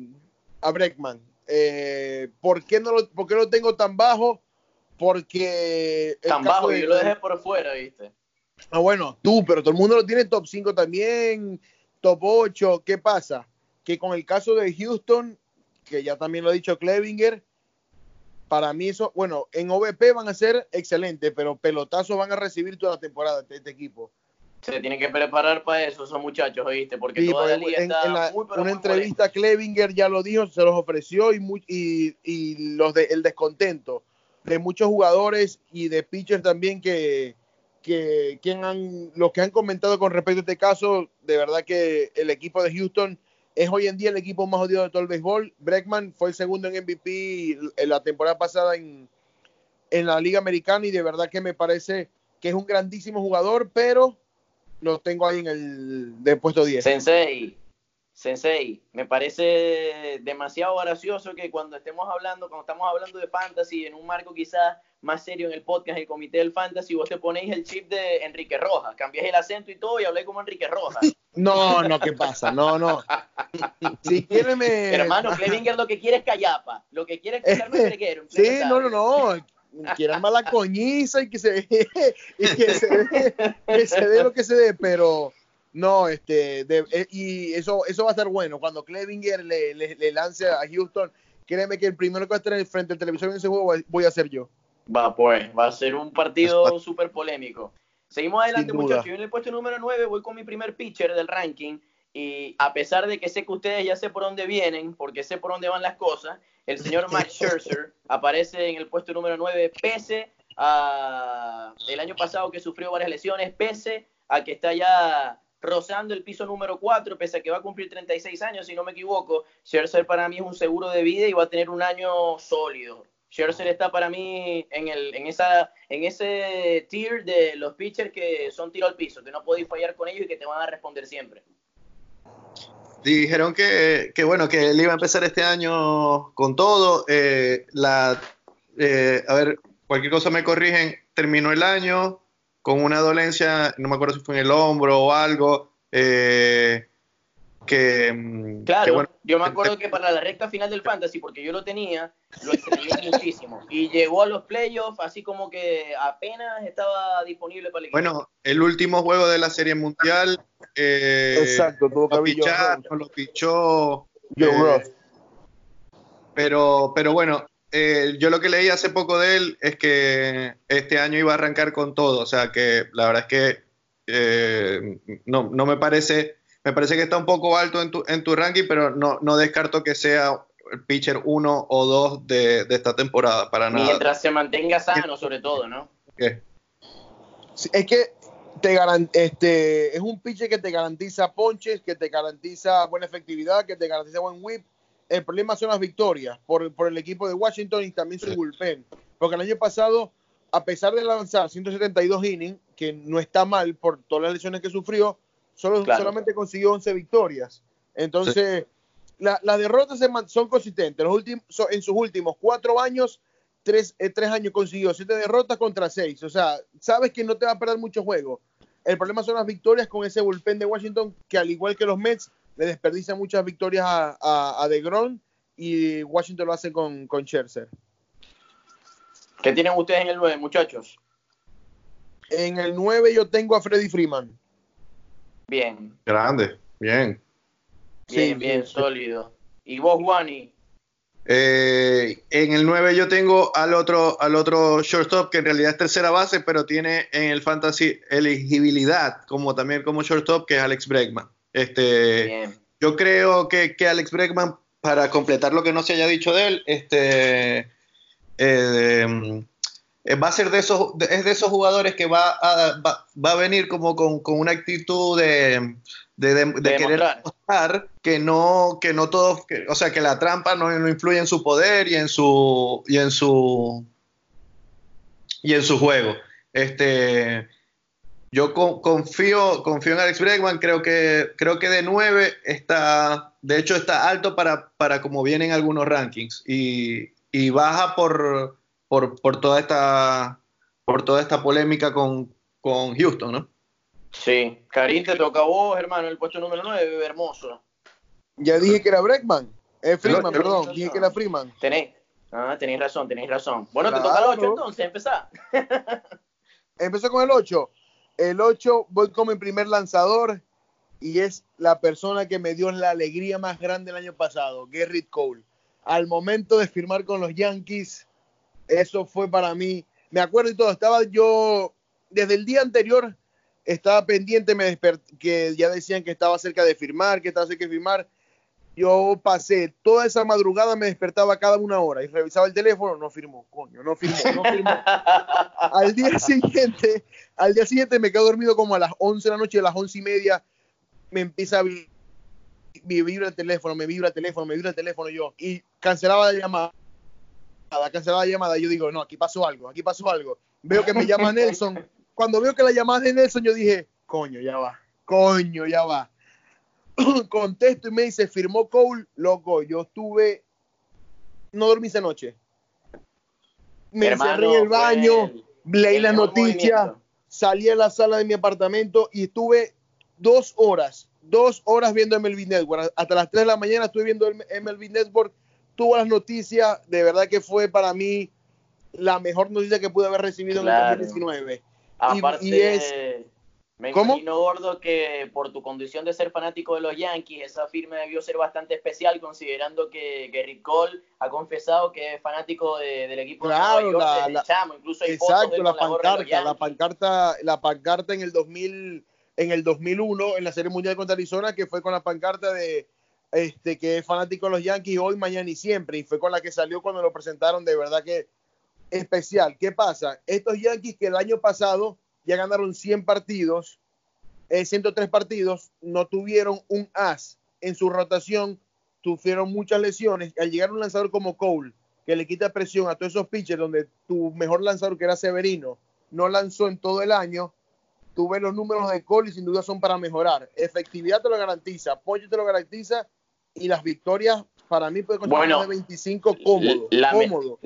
a Breckman. Eh, ¿por, qué no lo, ¿Por qué lo tengo tan bajo? Porque Tan bajo, de- yo lo dejé por fuera, ¿viste? Ah, bueno, tú, pero todo el mundo lo tiene top 5 también, top 8. ¿Qué pasa? Que con el caso de Houston, que ya también lo ha dicho Clevinger, para mí eso, bueno, en OVP van a ser excelentes, pero pelotazos van a recibir toda la temporada de este equipo. Se tienen que preparar para eso esos muchachos, ¿oíste? Porque toda la liga en, está en la- muy, pero una muy entrevista Klevinger ya lo dijo, se los ofreció y, y, y los de, el descontento de muchos jugadores y de pitchers también que, que, que han, los que han comentado con respecto a este caso, de verdad que el equipo de Houston es hoy en día el equipo más odiado de todo el béisbol. Breckman fue el segundo en MVP en la temporada pasada en, en la Liga Americana y de verdad que me parece que es un grandísimo jugador, pero lo tengo ahí en el de puesto 10. Sensei, Sensei, me parece demasiado gracioso que cuando estemos hablando, cuando estamos hablando de fantasy, en un marco quizás más serio en el podcast, el comité del fantasy, vos te ponéis el chip de Enrique Rojas, cambiáis el acento y todo y hablé como Enrique Rojas. <laughs> No, no, ¿qué pasa? No, no. Si quiere me... Hermano, Clevinger lo que quiere es callapa, lo que quiere es escuchar un <laughs> reguero, un Sí, no, no, no. Quiere armar la coñiza y que se y que se dé, que se dé lo que se dé, pero no, este, de- eh, y eso, eso va a estar bueno. Cuando Clevinger le, le, le lance a Houston, créeme que el primero que va a estar frente al televisor en ese juego voy- a ser yo. Va, pues, va a ser un partido súper polémico. Seguimos adelante, muchachos. Yo en el puesto número 9 voy con mi primer pitcher del ranking. Y a pesar de que sé que ustedes ya sé por dónde vienen, porque sé por dónde van las cosas, el señor <laughs> Max Scherzer aparece en el puesto número 9, pese a el año pasado que sufrió varias lesiones, pese a que está ya rozando el piso número 4, pese a que va a cumplir 36 años, si no me equivoco. Scherzer para mí es un seguro de vida y va a tener un año sólido. Scherzer está para mí en, el, en, esa, en ese tier de los pitchers que son tiro al piso, que no podéis fallar con ellos y que te van a responder siempre. Dijeron que, que, bueno, que él iba a empezar este año con todo. eh, la, eh, a ver, cualquier cosa me corrigen. Terminó el año con una dolencia, no me acuerdo si fue en el hombro o algo. eh, que, mm, Claro, que, bueno, yo me acuerdo que para la recta final del Fantasy, porque yo lo tenía, lo extrañé <laughs> muchísimo. Y llegó a los playoffs así como que apenas estaba disponible para el equipo. bueno, el último juego de la Serie Mundial. eh, Exacto, tuvo que lo picharon, lo pichó. Joe eh. Pero, pero bueno, eh, yo lo que leí hace poco de él es que este año iba a arrancar con todo. O sea que la verdad es que eh, no, no me parece, me parece que está un poco alto en tu, en tu ranking, pero no, no descarto que sea el pitcher uno o dos de, de esta temporada, para nada. Mientras se mantenga sano, sobre todo, ¿no? ¿Qué? Sí, Es que te garan- este, es un pitcher que te garantiza ponches, que te garantiza buena efectividad, que te garantiza buen whip. El problema son las victorias por, por el equipo de Washington y también su bullpen. Porque el año pasado, a pesar de lanzar 172 innings, que no está mal por todas las lesiones que sufrió, solo, Claro. solamente consiguió 11 victorias. Entonces, la- las derrotas son consistentes. Los últimos, en sus últimos cuatro años, tres, eh, tres años consiguió siete derrotas contra seis. O sea, sabes que no te va a perder mucho juego. El problema son las victorias con ese bullpen de Washington, que al igual que los Mets, le desperdicia muchas victorias a, a, a DeGrom y Washington lo hace con, con Scherzer. ¿Qué tienen ustedes en el 9, muchachos? En el 9 yo tengo a Freddy Freeman. Bien, Grande, bien. bien, Sí, bien, sí. sólido. ¿Y vos, Juani? Eh, en el 9 yo tengo al otro, al otro shortstop que en realidad es tercera base, pero tiene en el fantasy elegibilidad, como también como shortstop, que es Alex Bregman. Este, Bien. yo creo que, que Alex Bregman, para completar lo que no se haya dicho de él, este, eh, eh, va a ser de esos, es de esos jugadores que va a, va, va a venir como con, con una actitud de, de, de- de De querer demostrar. demostrar que no, que no todos, que- o sea, que la trampa no, no influye en su poder y en su, y en su, y en su juego. Este, yo con- confío, confío en Alex Bregman, creo que, creo que de 9 está, de hecho está alto para, para como vienen algunos rankings y, y baja por, por, por toda esta, por toda esta polémica con, con Houston, ¿no? Sí. Karim, te toca a vos, hermano, el puesto número 9, hermoso. Ya dije que era Bregman. Eh, Freeman, Pero- perdón. Dije que era Freeman. Tenéis. Ah, tenéis razón, tenéis razón. Bueno, te toca el 8 entonces, empezá. <laughs> Empezó con el 8. El 8 voy como mi primer lanzador y es la persona que me dio la alegría más grande el año pasado, Gerrit Cole. Al momento de firmar con los Yankees, Eso fue para mí. Me acuerdo y todo. Estaba yo desde el día anterior estaba pendiente, me que ya decían que estaba cerca de firmar, que estaba cerca de firmar. Yo pasé toda esa madrugada, me despertaba cada una hora y revisaba el teléfono, no firmó, coño, no firmó, no firmó. <laughs> al día siguiente, al día siguiente me quedo dormido como a las 11 de la noche, a las 11 y media, me empieza a vibra el teléfono, me vibra el teléfono, me vibra el teléfono yo, y cancelaba la llamada, cancelaba la llamada, yo digo, no, aquí pasó algo, aquí pasó algo. Veo que me llama Nelson, cuando veo que la llamada de Nelson, yo dije, coño, ya va, coño, ya va. <coughs> Contesto y me dice, firmó Cole, loco, yo estuve, no dormí esa noche. Me encerré en el baño, leí la noticia, salí a la sala de mi apartamento y estuve dos horas, dos horas viendo MLB Network. Hasta las 3 de la mañana estuve viendo MLB Network, tuvo las noticias, de verdad que fue para mí la mejor noticia que pude haber recibido en el 2019. Aparte, y, es, me imagino, Gordo, que por tu condición de ser fanático de los Yankees, esa firma debió ser bastante especial, considerando que Gary Cole ha confesado que es fanático del equipo de Nueva York, Chamo. Incluso hay exacto, la pancarta, la, pancarta, la pancarta en el 2000, en el 2001, en la Serie Mundial contra Arizona, que fue con la pancarta de este que es fanático de los Yankees hoy, mañana y siempre, y fue con la que salió cuando lo presentaron, de verdad que especial. ¿Qué pasa? Estos Yankees que el año pasado ya ganaron 100 partidos, 103 eh, partidos, no tuvieron un as en su rotación, tuvieron muchas lesiones. Al llegar un lanzador como Cole, que le quita presión a todos esos pitchers, donde tu mejor lanzador, que era Severino, no lanzó en todo el año, tú ves los números de Cole y sin duda son para mejorar. Efectividad te lo garantiza, apoyo te lo garantiza y las victorias para mí puede conseguir bueno, de 25 cómodo. cómodo.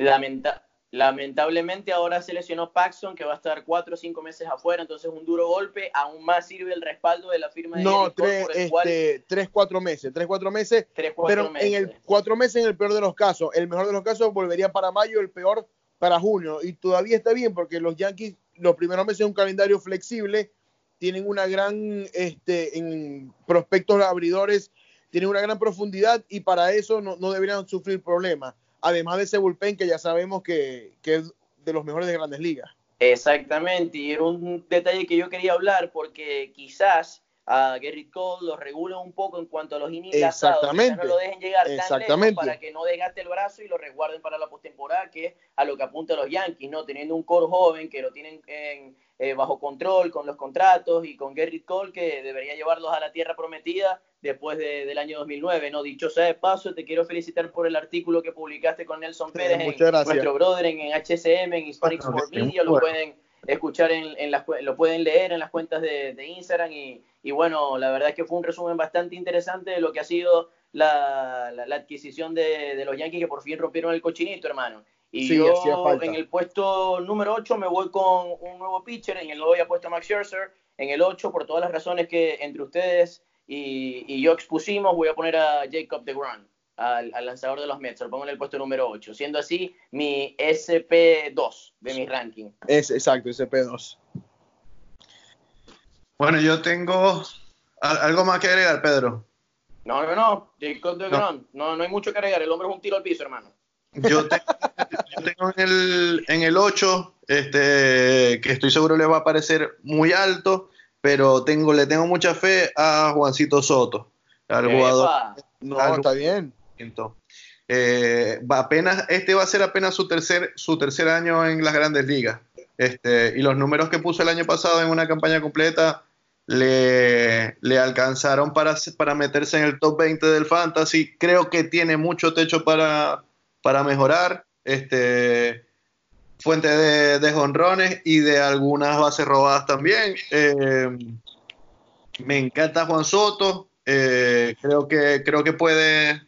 Lamentablemente ahora se lesionó Paxson, que va a estar cuatro o cinco meses afuera, entonces un duro golpe. Aún más sirve el respaldo de la firma de No, tres, este, tres, cuatro meses, tres, cuatro meses. Tres, cuatro pero en el cuatro meses en el peor de los casos. El mejor de los casos volvería para mayo, el peor para junio. Y todavía está bien porque los Yankees, los primeros meses un calendario flexible, tienen una gran, este, en prospectos abridores, tienen una gran profundidad y para eso no, no deberían sufrir problemas además de ese bullpen que ya sabemos que, es de los mejores de grandes ligas. Exactamente, y era un detalle que yo quería hablar porque quizás a Gary Cole lo regula un poco en cuanto a los innings Exactamente. no lo dejen llegar tan lejos para que no desgaste el brazo y lo resguarden para la postemporada, que es a lo que apunta los Yankees, ¿no? Teniendo un core joven que lo tienen en, eh, bajo control con los contratos y con Gary Cole que debería llevarlos a la tierra prometida después del año 2009. No dicho sea de paso, te quiero felicitar por el artículo que publicaste con Nelson Pérez, en, nuestro brother en, HCM, en Hispanic Sport Media, lo pueden escuchar en, las, lo pueden leer en las cuentas de, Instagram y, bueno, la verdad es que fue un resumen bastante interesante de lo que ha sido la, la, adquisición de, de, los Yankees que por fin rompieron el cochinito, hermano. Y yo en el puesto número 8 me voy con un nuevo pitcher, en el 9 a puesto a Max Scherzer, en el 8 por todas las razones que entre ustedes y, yo expusimos, voy a poner a Jacob DeGrom, al, al lanzador de los Mets, lo pongo en el puesto número 8, siendo así mi SP2 de mi ranking. Es exacto, SP2. Bueno, yo tengo algo más que agregar, Pedro. No, no, no, Jacob DeGrom, no, no hay mucho que agregar, el hombre es un tiro al piso, hermano. Yo tengo, en, el, en el 8, este, que estoy seguro le va a parecer muy alto, pero tengo, le tengo mucha fe a Juancito Soto, al jugador. No, está bien. Eh, apenas, este va a ser apenas su tercer, su tercer año en las grandes ligas. Este, y los números que puso el año pasado en una campaña completa le, le alcanzaron para, para meterse en el top 20 del fantasy. Creo que tiene mucho techo para, para mejorar. Este, fuente de, jonrones y de algunas bases robadas también. Eh, me encanta Juan Soto. Eh, creo que creo que puede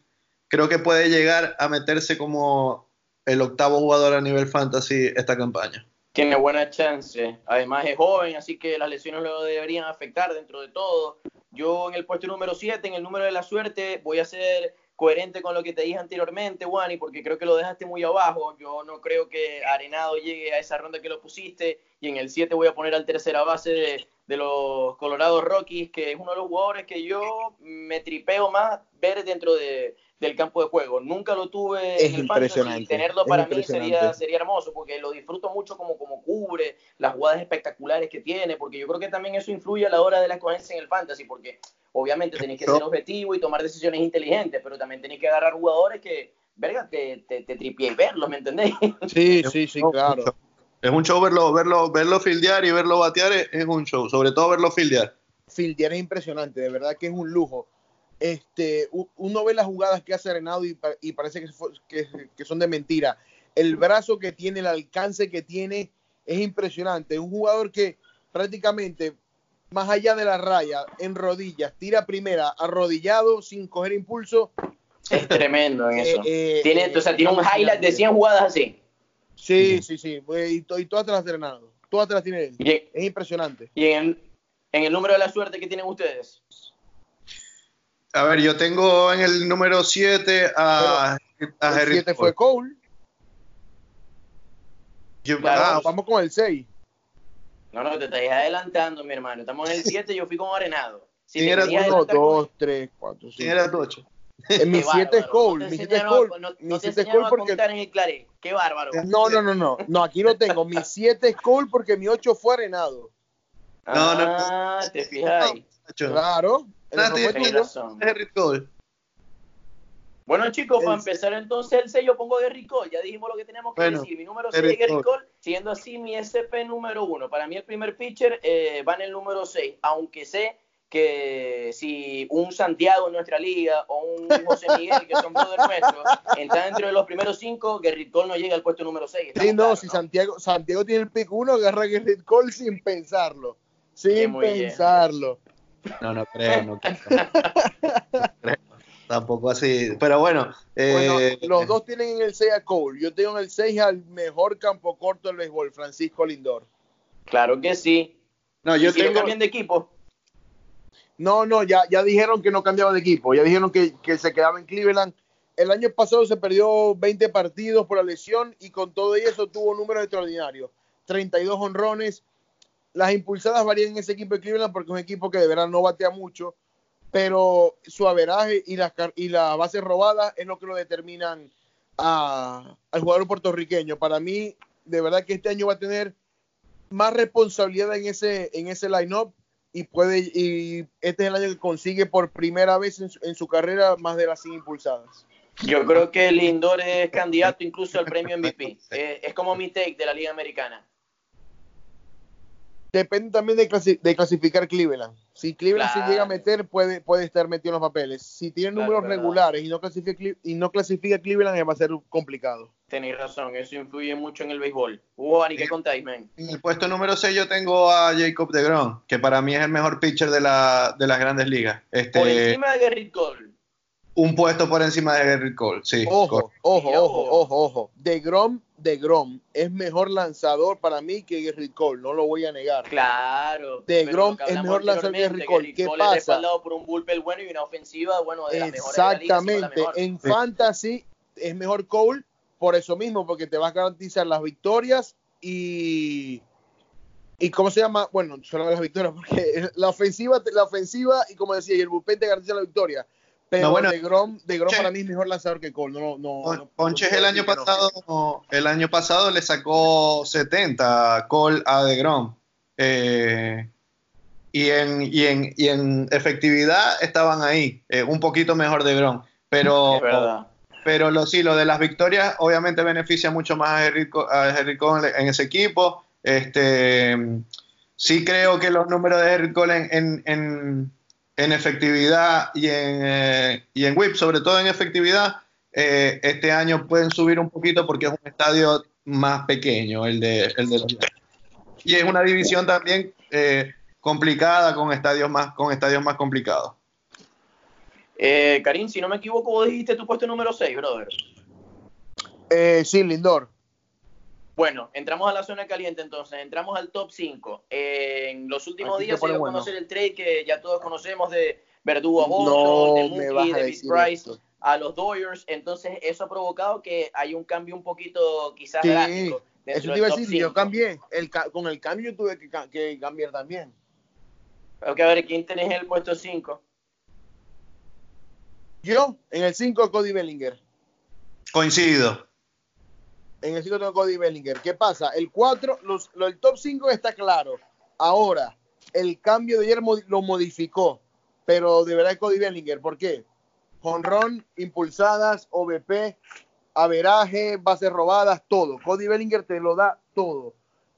creo que puede llegar a meterse como el octavo jugador a nivel fantasy esta campaña. Tiene buena chance. Además es joven, así que las lesiones lo deberían afectar dentro de todo. Yo en el puesto número 7, en el número de la suerte, voy a ser coherente con lo que te dije anteriormente, Wani, porque creo que lo dejaste muy abajo. Yo no creo que Arenado llegue a esa ronda que lo pusiste. Y en el 7 voy a poner al tercera base de los Colorado Rockies, que es uno de los jugadores que yo me tripeo más ver dentro de, del campo de juego. Nunca lo tuve es en el fantasy y tenerlo para mí sería, sería hermoso porque lo disfruto mucho como, como cubre, las jugadas espectaculares que tiene, porque yo creo que también eso influye a la hora de la escogencia en el fantasy, porque obviamente tenéis que ser objetivo y tomar decisiones inteligentes, pero también tenéis que agarrar jugadores que, verga, te, te, te y verlos, ¿me entendéis? Sí, sí, sí, claro. Es un show verlo, verlo, verlo fildear y verlo batear, es, un show, sobre todo verlo fildear. Fildear es impresionante, de verdad que es un lujo. Este, uno ve las jugadas que hace Arenado y, parece que, que, son de mentira. El brazo que tiene, el alcance que tiene, es impresionante. Es un jugador que prácticamente más allá de la raya, en rodillas, tira primera, arrodillado, sin coger impulso. Es tremendo <laughs> en eso. Eh, eh, tiene, o sea, tiene un highlight de 100 jugadas así. Sí, sí, sí. Pues, y, y, todas te las drenado. Todas te las tiene él. es impresionante. ¿Y en, en el número de la suerte que tienen ustedes? A ver, yo tengo en el número 7 a, a El 7 fue Cole. Ah, vamos con el 6. No, no, te estás adelantando, mi hermano. Estamos en el 7, yo fui con Arenado. Si ¿Quién era 1, 2, 3, 4, 5. ¿Quién era tu 8? En mi 7 es Cole. mi 7 es Cole. No, no te es Cole porque... en el claré. Qué bárbaro. No, no, no, no. No, aquí lo tengo. Mi 7 es Cole porque mi 8 fue Arenado. No, no. Ah, te fijas. Claro. Bueno, chicos, para empezar entonces el 6, yo pongo Gary Cole. Ya dijimos lo que tenemos que decir. Mi número 6 es Gary Cole, siendo así mi SP número 1. Para mí, el primer pitcher eh, va en el número 6, aunque sé que si un Santiago en nuestra liga o un José Miguel, que son brothers nuestros, está dentro de los primeros 5, Gary Cole no llega al puesto número 6. Sí, no, si Santiago, Santiago tiene el pick 1, agarra a Gary Cole sin pensarlo. Sin pensarlo. No, no creo, no creo. <laughs> Tampoco así. Pero bueno. Eh, los dos tienen en el 6 a Cole. Yo tengo en el 6 al mejor campo corto del béisbol, Francisco Lindor. Claro que sí. No, yo tengo... cambian de equipo? No, no, ya, ya dijeron que no cambiaba de equipo. Ya dijeron que, que se quedaba en Cleveland. El año pasado se perdió 20 partidos por la lesión y con todo eso tuvo números extraordinarios. 32 honrones, las impulsadas varían en ese equipo de Cleveland porque es un equipo que de verdad no batea mucho, pero su averaje y las y la bases robadas es lo que lo determinan al jugador puertorriqueño. Para mí, de verdad que este año va a tener más responsabilidad en ese, en ese line-up y puede y este es el año que consigue por primera vez en su, carrera más de las 100 impulsadas. Yo creo que Lindor es candidato incluso al premio MVP. <laughs> es como mi take de la Liga Americana. Depende también de, clasificar Cleveland. Si Cleveland se llega a meter, puede, puede estar metido en los papeles. Si tiene números regulares y no, clasifica, y no clasifica Cleveland, va a ser complicado. Tenéis razón, eso influye mucho en el béisbol. Hugo, Ani, ¿qué contáis, man? En el puesto número 6 yo tengo a Jacob de Grom, que para mí es el mejor pitcher de, la, de las grandes ligas. Este, por encima de Gerrit Cole. Un puesto por encima de Gerrit Cole, sí. Ojo, ojo, ojo, ojo, ojo. De Grom de Grom es mejor lanzador para mí que Gary Cole, no lo voy a negar. Claro. De Grom es mejor lanzador que Gary Cole. ¿Qué pasa? Es por un bullpen bueno y una ofensiva, bueno, de Exactamente. en fantasy es mejor Cole por eso mismo, porque te vas a garantizar las victorias y y cómo se llama, bueno, solo las victorias, <laughs> porque la ofensiva, la ofensiva y como decía, y el bullpen te garantiza la victoria. Pero bueno, de Grom, de Grom para mí es mejor lanzador que Cole. No, no, Ponches el año pasado, el año pasado le sacó 70 Cole a de Grom. Eh, y, en, y, en, y en efectividad estaban ahí, eh, un poquito mejor de Grom. Pero, pero lo, sí, lo de las victorias obviamente beneficia mucho más a Henry, a Cole en ese equipo. Este, sí creo que los números de Henry Cole en en efectividad y en, eh, y en whip, sobre todo en efectividad, eh, este año pueden subir un poquito porque es un estadio más pequeño el de, el de los Y es una división también eh, complicada con estadios más, con estadios más complicados. Karim, si no me equivoco, vos dijiste tu puesto número 6, brother. sí, Lindor. Bueno, entramos a la zona caliente entonces, entramos al top 5. en los últimos días se dio a conocer el trade que ya todos conocemos de Verdugo a Boston, de Mookie, de Price a los Dodgers. Entonces eso ha provocado que hay un cambio un poquito quizás sí, drástico. Eso te iba a decir, yo cambié. El, con el cambio tuve que, cambiar también. Ok, a ver, ¿quién tenés en el puesto 5? Yo, en el 5, Cody Bellinger. Coincido. En el 5 tengo Cody Bellinger. ¿Qué pasa? El 4, los, lo, el top 5 está claro. Ahora, el cambio de ayer lo modificó, pero de verdad Cody Bellinger. ¿Por qué? Honrón, impulsadas, OBP, averaje, bases robadas, todo. Cody Bellinger te lo da todo.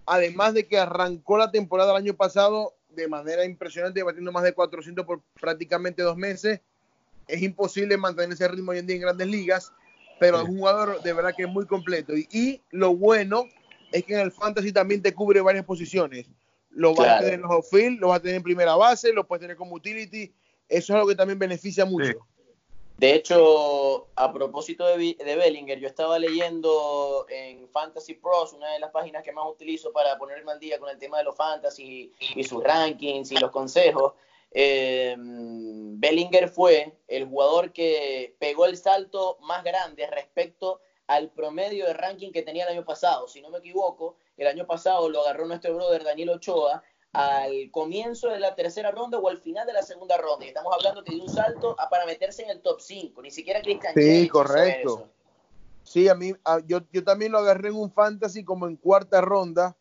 Además de que arrancó la temporada el año pasado de manera impresionante, batiendo más de 400 por prácticamente dos meses. Es imposible mantener ese ritmo hoy en día en grandes ligas, pero es un jugador de verdad que es muy completo. Y, y, lo bueno es que en el fantasy también te cubre varias posiciones. Lo vas claro. a tener en los outfield, lo vas a tener en primera base, lo puedes tener como utility. Eso es algo que también beneficia mucho. Sí. De hecho, a propósito de, de, Bellinger, yo estaba leyendo en Fantasy Pros, una de las páginas que más utilizo para ponerme al día con el tema de los fantasy y sus rankings y los consejos. Eh, Bellinger fue el jugador que pegó el salto más grande respecto al promedio de ranking que tenía el año pasado. Si no me equivoco, el año pasado lo agarró nuestro brother Daniel Ochoa al comienzo de la tercera ronda o al final de la segunda ronda. Y estamos hablando que de un salto a para meterse en el top 5. Ni siquiera Cristian Sí, correcto. Sí, a mí, a, yo, yo también lo agarré en un fantasy como en cuarta ronda.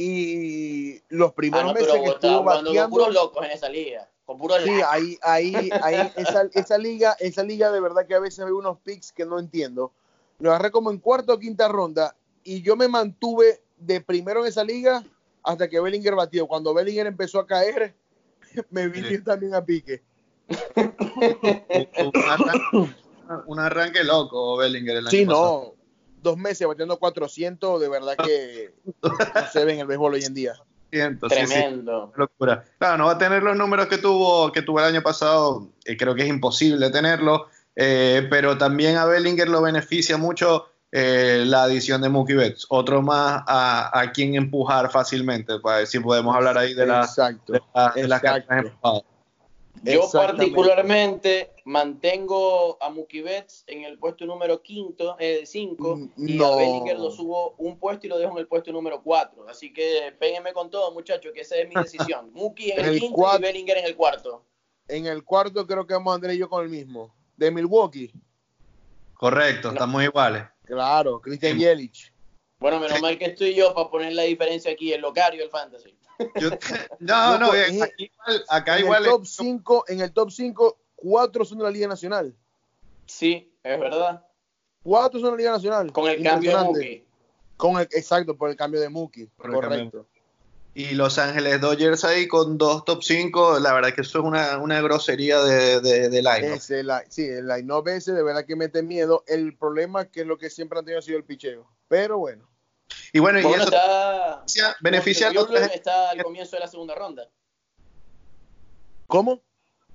Y los primeros ah, no, meses que estuvo bateando. Con puros locos en esa liga. Con puros sí, ahí, ahí, ahí, esa, esa, liga, esa liga de verdad que a veces veo unos picks que no entiendo. Lo agarré como en cuarta o quinta ronda. Y yo me mantuve de primero en esa liga hasta que Bellinger batió. Cuando Bellinger empezó a caer, <laughs> me vine sí. también a pique. un, arranque, un, arranque, loco, Bellinger. El sí, no. Dos meses batiendo 400, de verdad que no se ve en el béisbol hoy en día. Tremendo. Sí, sí, locura. Claro, no va a tener los números que tuvo, que tuvo el año pasado. Eh, creo que es imposible tenerlo. Eh, pero también a Bellinger lo beneficia mucho eh, la adición de Mookie Betts, otro más a, a, quien empujar fácilmente, para ver si podemos hablar ahí de la, exacto, de la, de las exacto. Yo particularmente mantengo a Mookie Betts en el puesto número 5 eh, cinco, y no. a Bellinger lo subo un puesto y lo dejo en el puesto número 4. Así que péguenme con todo, muchachos, que esa es mi <laughs> decisión. Mookie en el, el quinto cuatro, y Bellinger en el cuarto. En el cuarto creo que vamos André y yo con el mismo. De Milwaukee. Correcto, no. estamos iguales. Claro, Christian Yelich. Bueno, menos mal que estoy yo para poner la diferencia aquí, el locario, el fantasy. <laughs> Yo, no, no, en, aquí igual, acá en igual. El top 5, en el top 5, cuatro son de la Liga Nacional. Sí, es verdad. Cuatro son de la Liga Nacional. Con el cambio de Mookie. Con el, exacto, por el cambio de Mookie. Correcto. Y Los Ángeles Dodgers ahí con dos top 5, la verdad que eso es una, una grosería de, de, de line ese, la, Sí, el line ese de verdad que mete miedo. El problema es que lo que siempre han tenido ha sido el picheo. Pero bueno. Y bueno, y eso está, beneficia a Walker está al comienzo de la segunda ronda. ¿Cómo?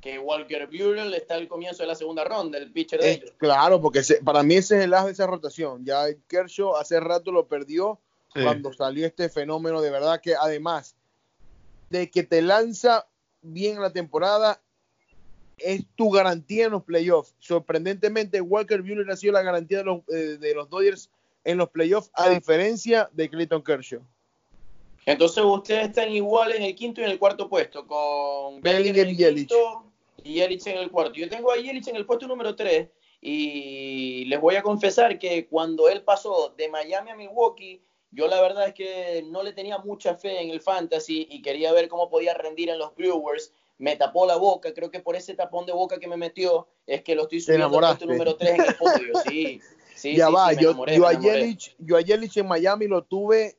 Que Walker Buehler está al comienzo de la segunda ronda, el pitcher de eh, ellos. Claro, porque se, para mí ese es el as de esa rotación. Ya Kershaw hace rato lo perdió sí. cuando salió este fenómeno de verdad que además de que te lanza bien la temporada es tu garantía en los playoffs. Sorprendentemente, Walker Buehler ha sido la garantía de los, eh, de los Dodgers en los playoffs, a diferencia de Clayton Kershaw. Entonces ustedes están igual en el quinto y en el cuarto puesto, con Bellinger y Yelich. Y Yelich en el cuarto. Yo tengo a Yelich en el puesto número 3 y les voy a confesar que cuando él pasó de Miami a Milwaukee, yo la verdad es que no le tenía mucha fe en el fantasy y quería ver cómo podía rendir en los Brewers. Me tapó la boca, creo que por ese tapón de boca que me metió es que lo estoy subiendo al puesto número 3 en el podio, sí. <laughs> Sí, ya sí, va, sí, yo, enamoré, yo, a Yelich, yo a Yelich en Miami lo tuve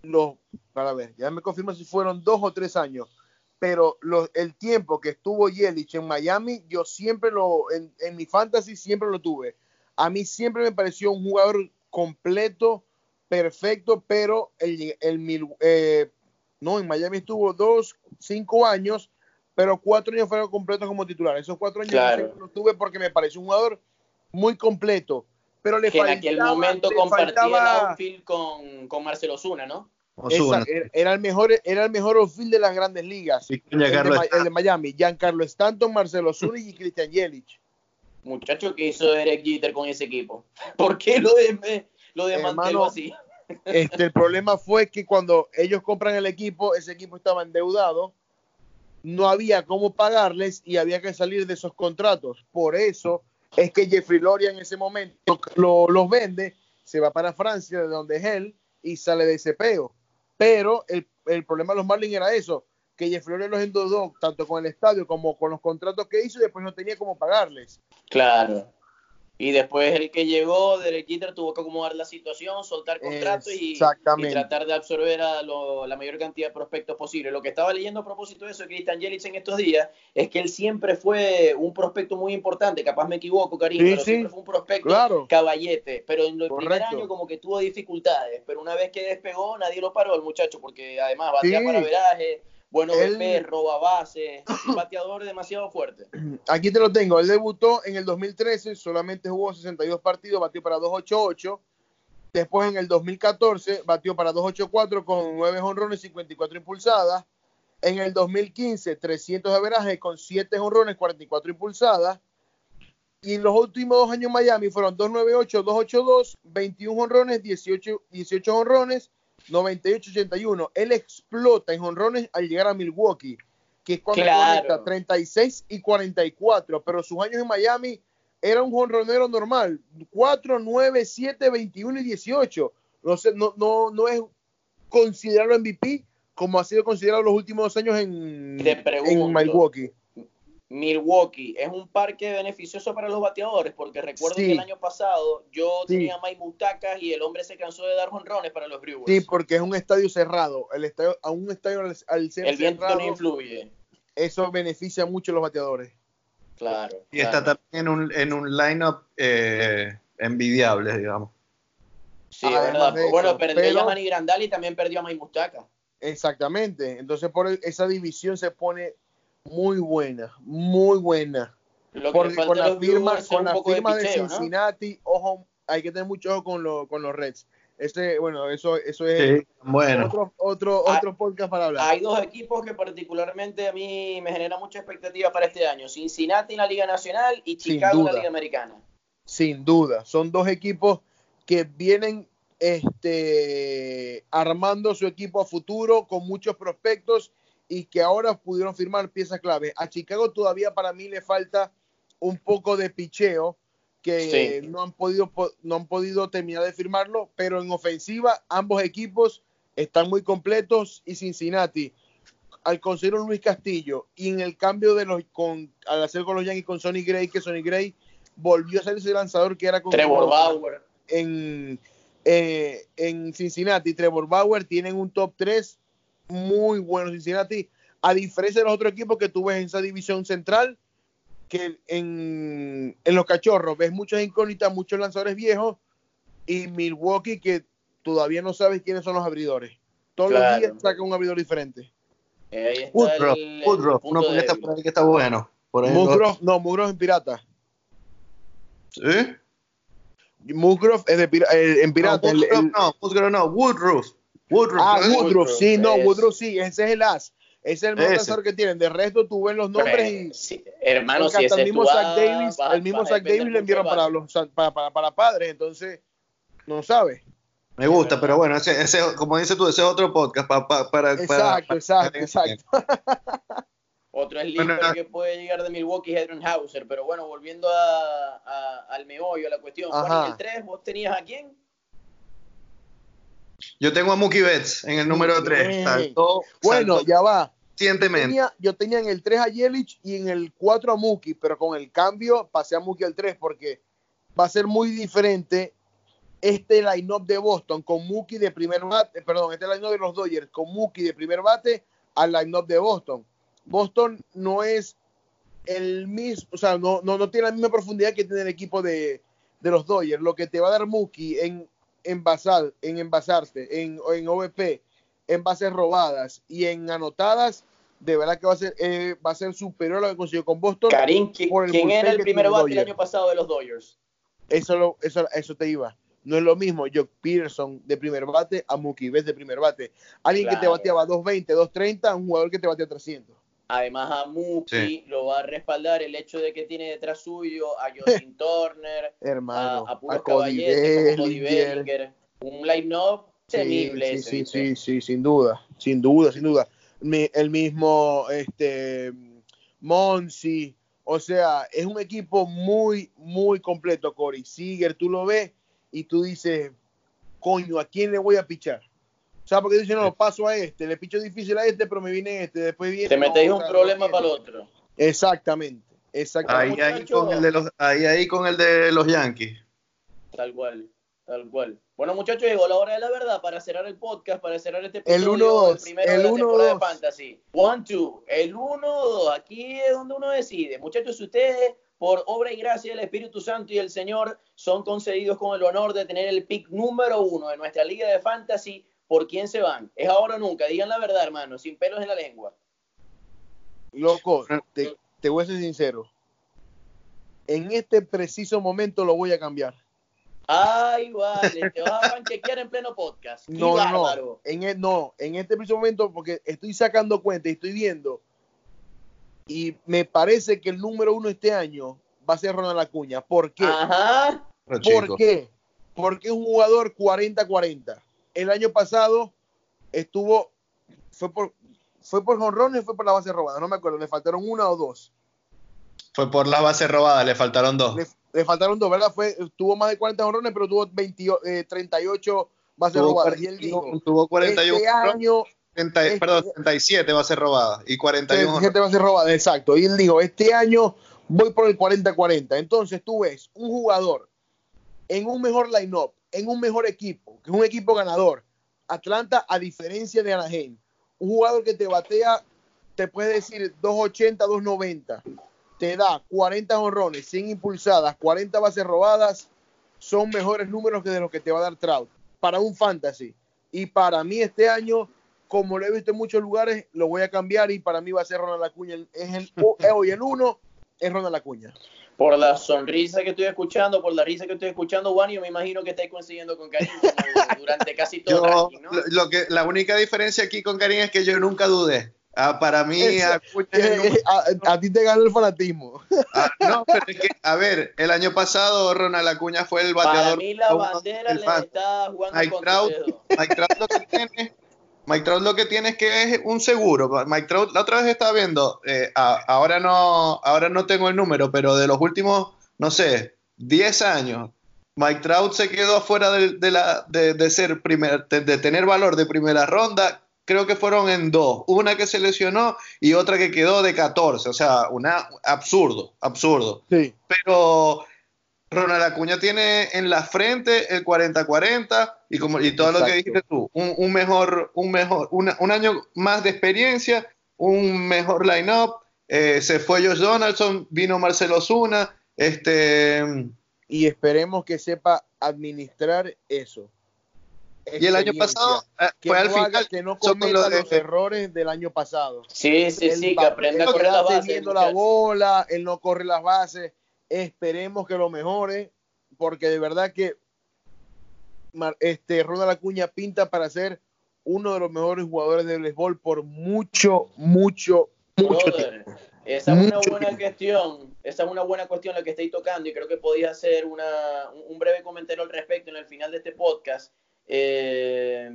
los, para ver, ya me confirma si fueron dos o tres años, pero el tiempo que estuvo Yelich en Miami, yo siempre lo, en, en, mi fantasy siempre lo tuve. A mí siempre me pareció un jugador completo, perfecto, pero el, el eh, no, en Miami estuvo dos, cinco años, pero cuatro años fueron completos como titular. Esos cuatro años claro. lo tuve porque me pareció un jugador muy completo pero le que faltaba, en aquel momento compartía faltaba... el outfield con, con Marcelo Zuna, ¿no? Esa, era, el mejor, era el mejor outfield de las grandes ligas. Sí, el, de, el, de, Miami. Giancarlo Stanton, Marcelo Zuna y Christian Yelich. Muchacho, que hizo Derek Jeter con ese equipo? <laughs> ¿Por qué lo, de, lo desmanteló así? <laughs> Este, el problema fue que cuando ellos compran el equipo, ese equipo estaba endeudado no había cómo pagarles y había que salir de esos contratos. Por eso es que Jeffrey Loria en ese momento los vende, se va para Francia, de donde es él, y sale de ese peo. Pero el, el problema de los Marlins era eso, que Jeffrey Loria los endeudó tanto con el estadio como con los contratos que hizo y después no tenía cómo pagarles. Claro. Y después el que llegó, Derek Jeter, tuvo que acomodar la situación, soltar contratos y, tratar de absorber a la mayor cantidad de prospectos posible. Lo que estaba leyendo a propósito de eso de Christian Yelich en estos días es que él siempre fue un prospecto muy importante, capaz me equivoco, Karim, pero siempre fue un prospecto caballete. Pero en el primer año como que tuvo dificultades, pero una vez que despegó nadie lo paró el muchacho, porque además batía para veraje bueno el perro, roba base, un bateador demasiado fuerte. <clears throat> Aquí te lo tengo. Él debutó en el 2013, solamente jugó 62 partidos, batió para 288. Después en el 2014 batió para 284 con 9 honrones, 54 impulsadas. En el 2015, 300 de averaje con 7 honrones, 44 impulsadas. Y en los últimos dos años en Miami fueron 298, 282, 21 honrones, 18, 18 honrones, 98-81. Él explota en jonrones al llegar a Milwaukee, que es cuando conecta 36 y 44, pero sus años en Miami era un jonronero normal, 4, 9, 7, 21 y 18. No, sé, no, no, no es considerarlo MVP como ha sido considerado los últimos dos años en, en Milwaukee. Milwaukee es un parque beneficioso para los bateadores, porque recuerdo que el año pasado yo tenía más butacas y el hombre se cansó de dar jonrones para los Brewers. Sí, porque es un estadio cerrado. El estadio, a un estadio al, ser el viento no influye. Eso beneficia mucho a los bateadores. Claro. Y está también en un, en un lineup eh, envidiable, digamos. Sí, verdad. bueno, perdió a Manny Grandal y también perdió a Mike Mustaka. Exactamente. Entonces, por esa división se pone muy buena, muy buena. Porque con la firma, con la firma de, Cincinnati, ojo, hay que tener mucho ojo con, con los Reds. Este, bueno, eso, eso es bueno. otro, otro, otro podcast para hablar. Hay dos equipos que particularmente a mí me generan mucha expectativa para este año. Cincinnati en la Liga Nacional y Chicago en la Liga Americana. Sin duda. Son dos equipos que vienen este, armando su equipo a futuro con muchos prospectos y que ahora pudieron firmar piezas clave. A Chicago todavía para mí le falta un poco de picheo que no, han podido, no han podido terminar de firmarlo, pero en ofensiva ambos equipos están muy completos y Cincinnati al conseguir Luis Castillo y en el cambio de los con al hacer con los Yankees con Sonny Gray que Sonny Gray volvió a ser ese lanzador que era con Trevor Bauer. En, eh, en Cincinnati Trevor Bauer tienen un top 3 muy bueno Cincinnati, a diferencia de los otros equipos que tú ves en esa división central, que en, los cachorros ves muchas incógnitas, muchos lanzadores viejos, y Milwaukee que todavía no sabes quiénes son los abridores. Todos los días saca un abridor diferente. Eh, Woodruff, uno que está por ahí que está bueno. Por no, Musgrove en pirata. ¿Sí? Musgrove es de eh, en pirata. No, Musgrove no, Woodruff. Woodruff. Ah, Woodruff, sí, no, Woodruff sí, ese es el as. Ese es el mejor que tienen. De resto, tú ves los nombres y. Sí, hermano, si el mismo Zach Davis, el mismo Zach Davis le enviaron para, los, para, para, para, padres, entonces no sabes. Me gusta, pero bueno, ese, ese, como dices tú, ese es otro podcast para. para exacto, exacto, exacto. Otro es lindo que puede llegar de Milwaukee, Adrian Hauser. Pero bueno, volviendo a, a, al meollo, a la cuestión. ¿Cuál el 3? ¿Vos tenías a quién? Yo tengo a Mookie Betts en el número 3. bueno, ya va. Recientemente. Yo tenía, en el 3 a Yelich y en el 4 a Mookie, pero con el cambio pasé a Mookie al 3 porque va a ser muy diferente este line-up de Boston con Mookie de primer bate, perdón, este line-up de los Dodgers con Mookie de primer bate al line-up de Boston. Boston no es el mismo, o sea, no, no, no tiene la misma profundidad que tiene el equipo de, de los Dodgers. Lo que te va a dar Mookie en envasar, en envasarte, en, en OVP, en bases robadas y en anotadas, de verdad que va a ser, eh, va a ser superior a lo que consiguió con Boston. Karim, ¿quién era el primer bate el año pasado de los Dodgers? Eso, eso, eso te iba. No es lo mismo Jock Peterson de primer bate a Mookie Betts de primer bate. Alguien que te bateaba 220, 230, un jugador que te batea 300. Además a Mookie lo va a respaldar el hecho de que tiene detrás suyo a Justin <laughs> Turner, Hermano, a, a puros como Cody Bellinger, un line-up temible. Sí, sí, sí, sí, sin duda, sin duda, sin duda. el mismo este, Monsi. O sea, es un equipo muy, muy completo, Cory. Siger, tú lo ves y tú dices, coño, ¿a quién le voy a pichar? O sea, porque dicen, no, paso a este, le picho difícil a este, pero me viene este, después viene. Te metéis un problema para el otro. Exactamente, exactamente. Ahí, ahí, con el de los, ahí, ahí con el de los Yankees. Tal cual, tal cual. Bueno, muchachos, llegó la hora de la verdad para cerrar el podcast, para cerrar este episodio. El 1-2. primero el de la temporada de Fantasy. One, two. El 1-2. Aquí es donde uno decide. Muchachos, ustedes, por obra y gracia del Espíritu Santo y el Señor, son concedidos con el honor de tener el pick número uno de nuestra liga de Fantasy. ¿Por quién se van? Es ahora o nunca. Digan la verdad, hermano, sin pelos en la lengua. Loco, te, te voy a ser sincero. En este preciso momento lo voy a cambiar. Ay, vale, te vas a panchequear en pleno podcast. No, no, en el, no, en este preciso momento, porque estoy sacando cuenta y estoy viendo, y me parece que el número uno este año va a ser Ronald Acuña. ¿Por qué? Ajá. ¿Por qué? Porque es un jugador 40-40. El año pasado estuvo, fue por, fue por jonrones o fue por la base robada, no me acuerdo, le faltaron una o dos. Fue por la base robada, le faltaron dos le faltaron dos, ¿verdad? Fue, tuvo más de 40 honrones, pero tuvo 38 eh, bases robadas. Y él dijo, tuvo 41 este año, 30, este perdón, 37 bases robadas y 41 37 bases robadas, exacto. Y él dijo, este año voy por el 40-40. Entonces tú ves un jugador en un mejor line-up, en un mejor equipo, que es un equipo ganador. Atlanta, a diferencia de Anaheim, un jugador que te batea, te puede decir 280, 290 te da 40 honrones, 100 impulsadas, 40 bases robadas, son mejores números que de los que te va a dar Trout para un fantasy. Y para mí este año, como lo he visto en muchos lugares, lo voy a cambiar y para mí va a ser Ronald Acuña. Es el, <laughs> hoy el uno es Ronald Acuña. Por la sonrisa que estoy escuchando, por la risa que estoy escuchando, Juan, yo me imagino que estáis consiguiendo con Karim <laughs> durante casi todo el ¿no? Lo que, la única diferencia aquí con Karim es que yo nunca dudé. Ah, para mí, a, ti te gana el fanatismo. Ah, no, pero es que, a ver, el año pasado Ronald Acuña fue el bateador. Para mí la bandera le está jugando Mike Trout, Mike Trout lo que tiene, Mike Trout lo que tiene es que es un seguro. Mike Trout, la otra vez estaba viendo, eh, ahora no, ahora no tengo el número, pero de los últimos, no sé, 10 años, Mike Trout se quedó afuera de, de, la, de, de ser primer, de, tener valor de primera ronda creo que fueron en dos, una que se lesionó y otra que quedó de 14, o sea, una absurdo, absurdo. Sí. Pero Ronald Acuña tiene en la frente el 40-40 y como y todo lo que dijiste tú, un, mejor, un mejor, un año más de experiencia, un mejor line-up, eh, se fue Josh Donaldson, vino Marcelo Zuna, este y esperemos que sepa administrar eso y el año pasado eh, fue al final que no cometa los errores del año pasado. Sí, sí, sí, que aprenda a correr las bases. la bola, él no corre las bases. Esperemos que lo mejore, porque de verdad que este Ronald Acuña pinta para ser uno de los mejores jugadores de béisbol por mucho, mucho, mucho tiempo. Esa es una buena cuestión, esa es una buena cuestión la que estáis tocando y creo que podía hacer una, un breve comentario al respecto en el final de este podcast. Eh,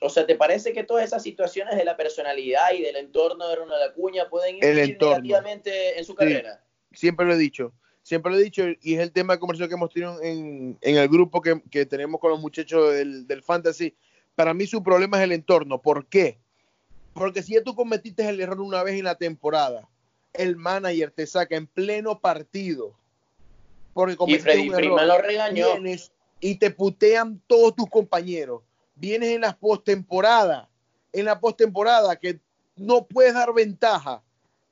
o sea, ¿te parece que todas esas situaciones de la personalidad y del entorno de Ronald Acuña pueden influir negativamente en su carrera? siempre lo he dicho, siempre lo he dicho y es el tema de conversación que hemos tenido en, el grupo que, tenemos con los muchachos del, del, Fantasy. Para mí su problema es el entorno. ¿Por qué? Porque si ya tú cometiste el error una vez en la temporada, el manager te saca en pleno partido. Porque y Freddy Freeman lo regañó y te putean todos tus compañeros. Vienes en la postemporada, en la postemporada que no puedes dar ventaja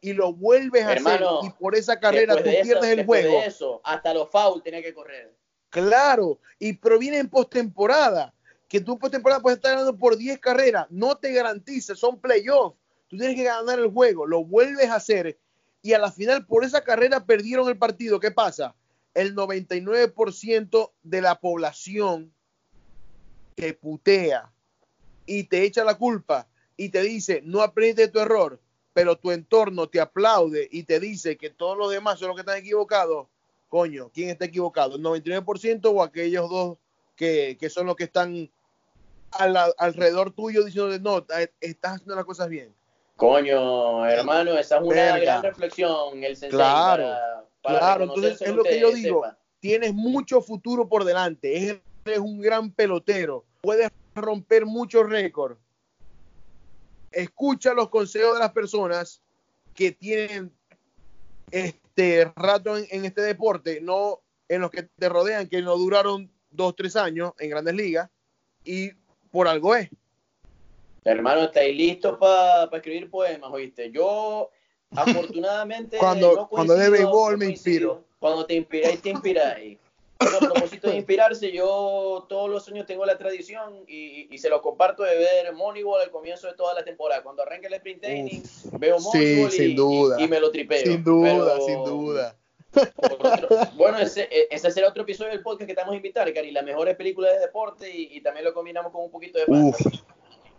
y lo vuelves a hacer y por esa carrera tú pierdes el juego. eso, hasta los fouls tenía que correr. Claro, y proviene en postemporada, que tú postemporada puedes estar ganando por 10 carreras, no te garantiza, son playoffs. Tú tienes que ganar el juego, lo vuelves a hacer y a la final por esa carrera perdieron el partido. ¿Qué pasa? el 99% de la población te putea y te echa la culpa y te dice, no aprendes de tu error, pero tu entorno te aplaude y te dice que todos los demás son los que están equivocados, coño, ¿quién está equivocado? ¿El 99% o aquellos dos que, son los que están alrededor tuyo diciendo, no, estás haciendo las cosas bien? Coño, hermano, esa es una gran reflexión, el claro, claro, entonces es lo que yo digo, tienes mucho futuro por delante, eres un gran pelotero, puedes romper muchos récords. Escucha los consejos de las personas que tienen este rato en, este deporte, no en los que te rodean, que no duraron dos, tres años en grandes ligas, y por algo es. Hermano, ¿estáis listos para escribir poemas, oíste? Yo, afortunadamente, <laughs> cuando, cuando de béisbol me inspiro. Cuando te inspiráis, te inspiráis. A propósito de inspirarse, yo todos los años tengo la tradición y, se lo comparto de ver Moneyball al comienzo de toda la temporada. Cuando arranca el sprint training, veo Moneyball y, y, me lo tripeo. Sin duda, sin duda. bueno, ese, e, ese será otro episodio del podcast que te vamos a invitar, Cari. Las mejores películas de deporte y, también lo combinamos con un poquito de fantasy.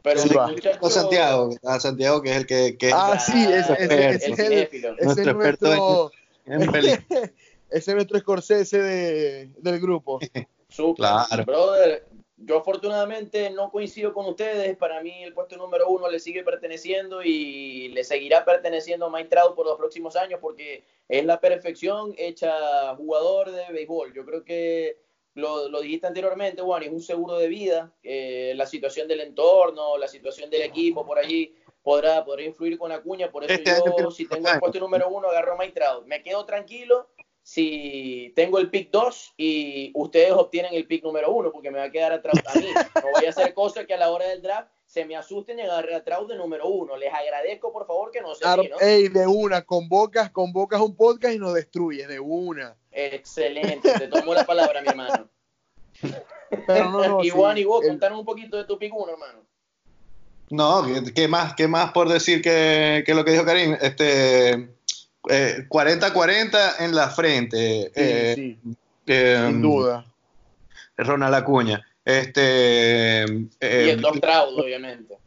Pero muchacho... Santiago, Santiago que es el que, que ah sí, es, es, es, es el, nuestro experto en, en <laughs> ese es nuestro Scorsese de, del grupo. <laughs> claro. Brother, yo afortunadamente no coincido con ustedes. Para mí el puesto número uno le sigue perteneciendo y le seguirá perteneciendo a Mike Trout por los próximos años porque es la perfección hecha jugador de béisbol. Yo creo que lo, lo dijiste anteriormente, Juan, es un seguro de vida. Eh, la situación del entorno, la situación del equipo por allí podrá, podrá influir con Acuña. Por eso este yo, si tengo el puesto número uno, agarro a Mike Trout. Me quedo tranquilo si tengo el pick 2 y ustedes obtienen el pick número 1, porque me va a quedar atrás a mí. No voy a hacer cosas que a la hora del draft se me asusten y agarre atrás de número 1. Les agradezco, por favor, que no se claro, Ey, de una, convocas, convocas un podcast y nos destruyes, de una. Excelente, te tomo la palabra, mi hermano. Pero no, no, <laughs> y Juan y vos, contanos un poquito de tu pick 1, hermano. No, ¿qué, más, qué más por decir que, que lo que dijo Karim? Este 40-40 eh, en la frente. Eh, eh, Sin duda. Ronald Acuña. Este, y el Doc Trout, obviamente.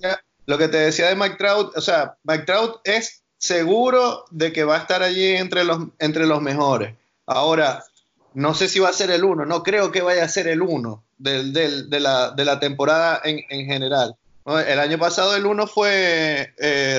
Lo que te decía de Mike Trout, o sea, Mike Trout es seguro de que va a estar allí entre los, entre los mejores. Ahora, no sé si va a ser el uno, no creo que vaya a ser el uno de, la, temporada en, general. El año pasado el uno fue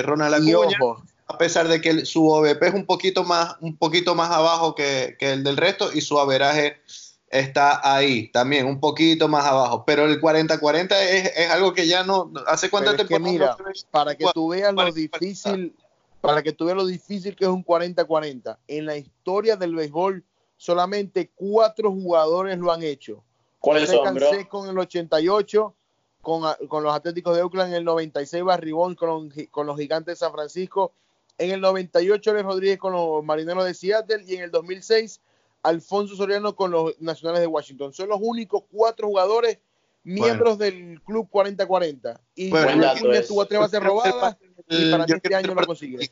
Ronald Acuña a pesar de que su OVP es un poquito más, un poquito más abajo que, el del resto y su averaje está ahí también, un poquito más abajo. Pero el 40-40 es, algo que ya no. ¿Hace cuánto te mira, para que tú veas lo difícil, para que tú veas lo difícil que es un 40-40, en la historia del béisbol, solamente cuatro jugadores lo han hecho. ¿Cuáles son, bro? con el 88, con, con, los Atléticos de Oakland en el 96, Barribón con, con los Gigantes de San Francisco en el 98, Alex Rodríguez con los Marineros de Seattle y en el 2006, Alfonso Soriano con los Nacionales de Washington. Son los únicos cuatro jugadores miembros del Club 40-40. Y bueno, tuvo tres bases robadas y para este año lo consigue.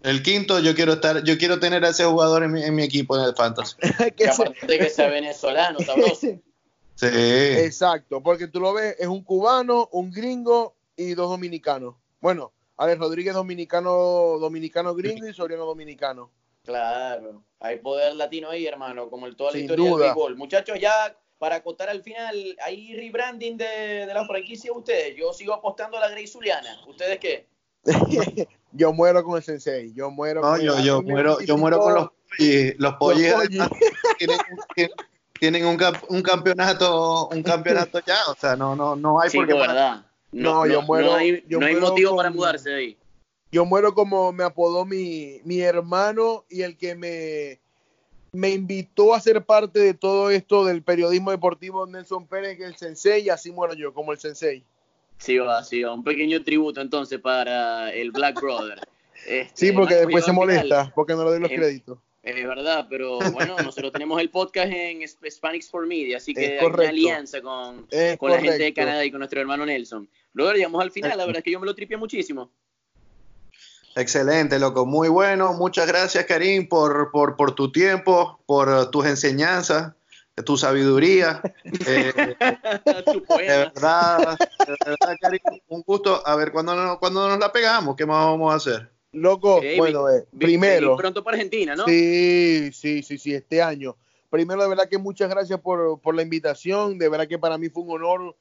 El quinto, yo quiero estar, yo quiero tener a ese jugador en mi, equipo en el Fantasy. <laughs> que aparte que sea venezolano, sabroso. <laughs> Sí. Exacto, porque tú lo ves, es un cubano, un gringo y dos dominicanos. Bueno, Alex Rodríguez dominicano, dominicano gringo y Soriano dominicano. Claro, hay poder latino ahí, hermano, como el toda la historia del béisbol. Muchachos, ya para acotar al final, hay rebranding de, de la franquicia ustedes. Yo sigo apostando a la Grey Zuliana. ¿Ustedes qué? <laughs> yo muero con el sensei, yo muero no, yo, yo muero, yo muero con los los pollos tienen, <laughs> tienen, un, un, campeonato, un campeonato ya, o sea, no, no, no hay sí, por qué. verdad. No, yo muero. No hay, no hay motivo para mudarse de ahí. Yo muero como me apodó mi, mi hermano y el que me, me invitó a ser parte de todo esto del periodismo deportivo Nelson Pérez, que es el sensei, y así muero yo, como el sensei. Sí, va, sí, va. Un pequeño tributo entonces para el Black Brother. <laughs> Este, sí, porque después se molesta, porque no le doy los créditos. Es verdad, pero bueno, <laughs> nosotros tenemos el podcast en Hispanics for Media, así que hay una alianza con, con la gente de Canadá y con nuestro hermano Nelson. Luego llegamos al final, la verdad es que yo me lo tripié muchísimo. Excelente, loco, muy bueno. Muchas gracias, Karim, por, por, por tu tiempo, por tus enseñanzas, tu sabiduría. <laughs> Eh, de verdad, de verdad, Karim, un gusto. A ver, cuando nos, cuando nos la pegamos, ¿qué más vamos a hacer? Loco, bueno, eh, primero. Pronto para Argentina, ¿no? Sí, sí, sí, sí, este año. Primero, de verdad que muchas gracias por, por la invitación. De verdad que para mí fue un honor.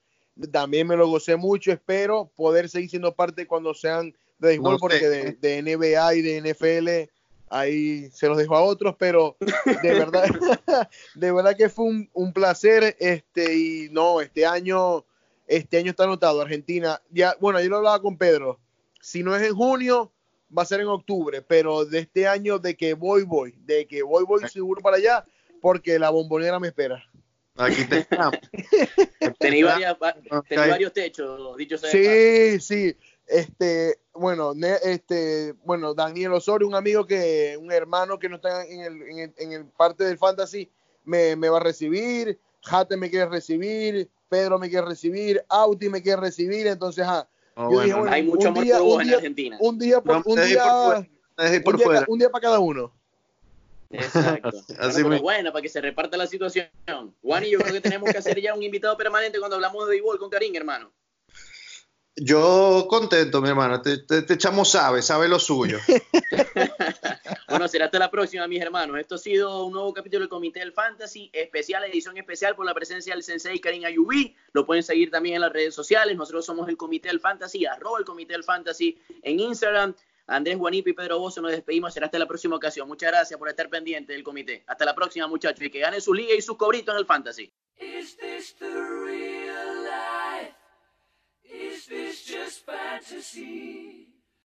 También me lo gocé mucho. Espero poder seguir siendo parte cuando sean de béisbol, porque de, NBA y de NFL ahí se los dejo a otros, pero de <laughs> verdad, <laughs> de verdad que fue un, un, placer, este, y no, este año, este año está anotado, Argentina, ya, bueno, yo lo hablaba con Pedro, si no es en junio, va a ser en octubre, pero de este año de que voy, voy, de que voy, voy seguro para allá, porque la bombonera me espera. Aquí te <laughs> estamos. Tení, varios techos, dicho sea. Sí, sí. Este, bueno, este, bueno, Daniel Osorio, un amigo que, un hermano que no está en el, en el, parte del fantasy, me, me, va a recibir, Jate me quiere recibir, Pedro me quiere recibir, Auti me quiere recibir, entonces, ah, dije, bueno, hay mucho amor día, por en Argentina. Un día, por, un, día, un, día, un día para cada uno. Exacto. <laughs> Así bueno, bueno, para que se reparta la situación. Juan y yo creo que tenemos que hacer ya un invitado permanente cuando hablamos de béisbol con Karim, hermano. Yo contento, mi hermano. Te, te, echamos sabe, sabe lo suyo. <laughs> bueno, será hasta la próxima, mis hermanos. Esto ha sido un nuevo capítulo del Comité del Fantasy, especial, edición especial por la presencia del Sensei Karim Ayubi. Lo pueden seguir también en las redes sociales. Nosotros somos el Comité del Fantasy, arroba el Comité del Fantasy en Instagram. Andrés Guanipi y Pedro Bozo, nos despedimos. Será hasta la próxima ocasión. Muchas gracias por estar pendiente del comité. Hasta la próxima, muchachos. Y que ganen su liga y sus cobritos en el Fantasy. Is this just fantasy?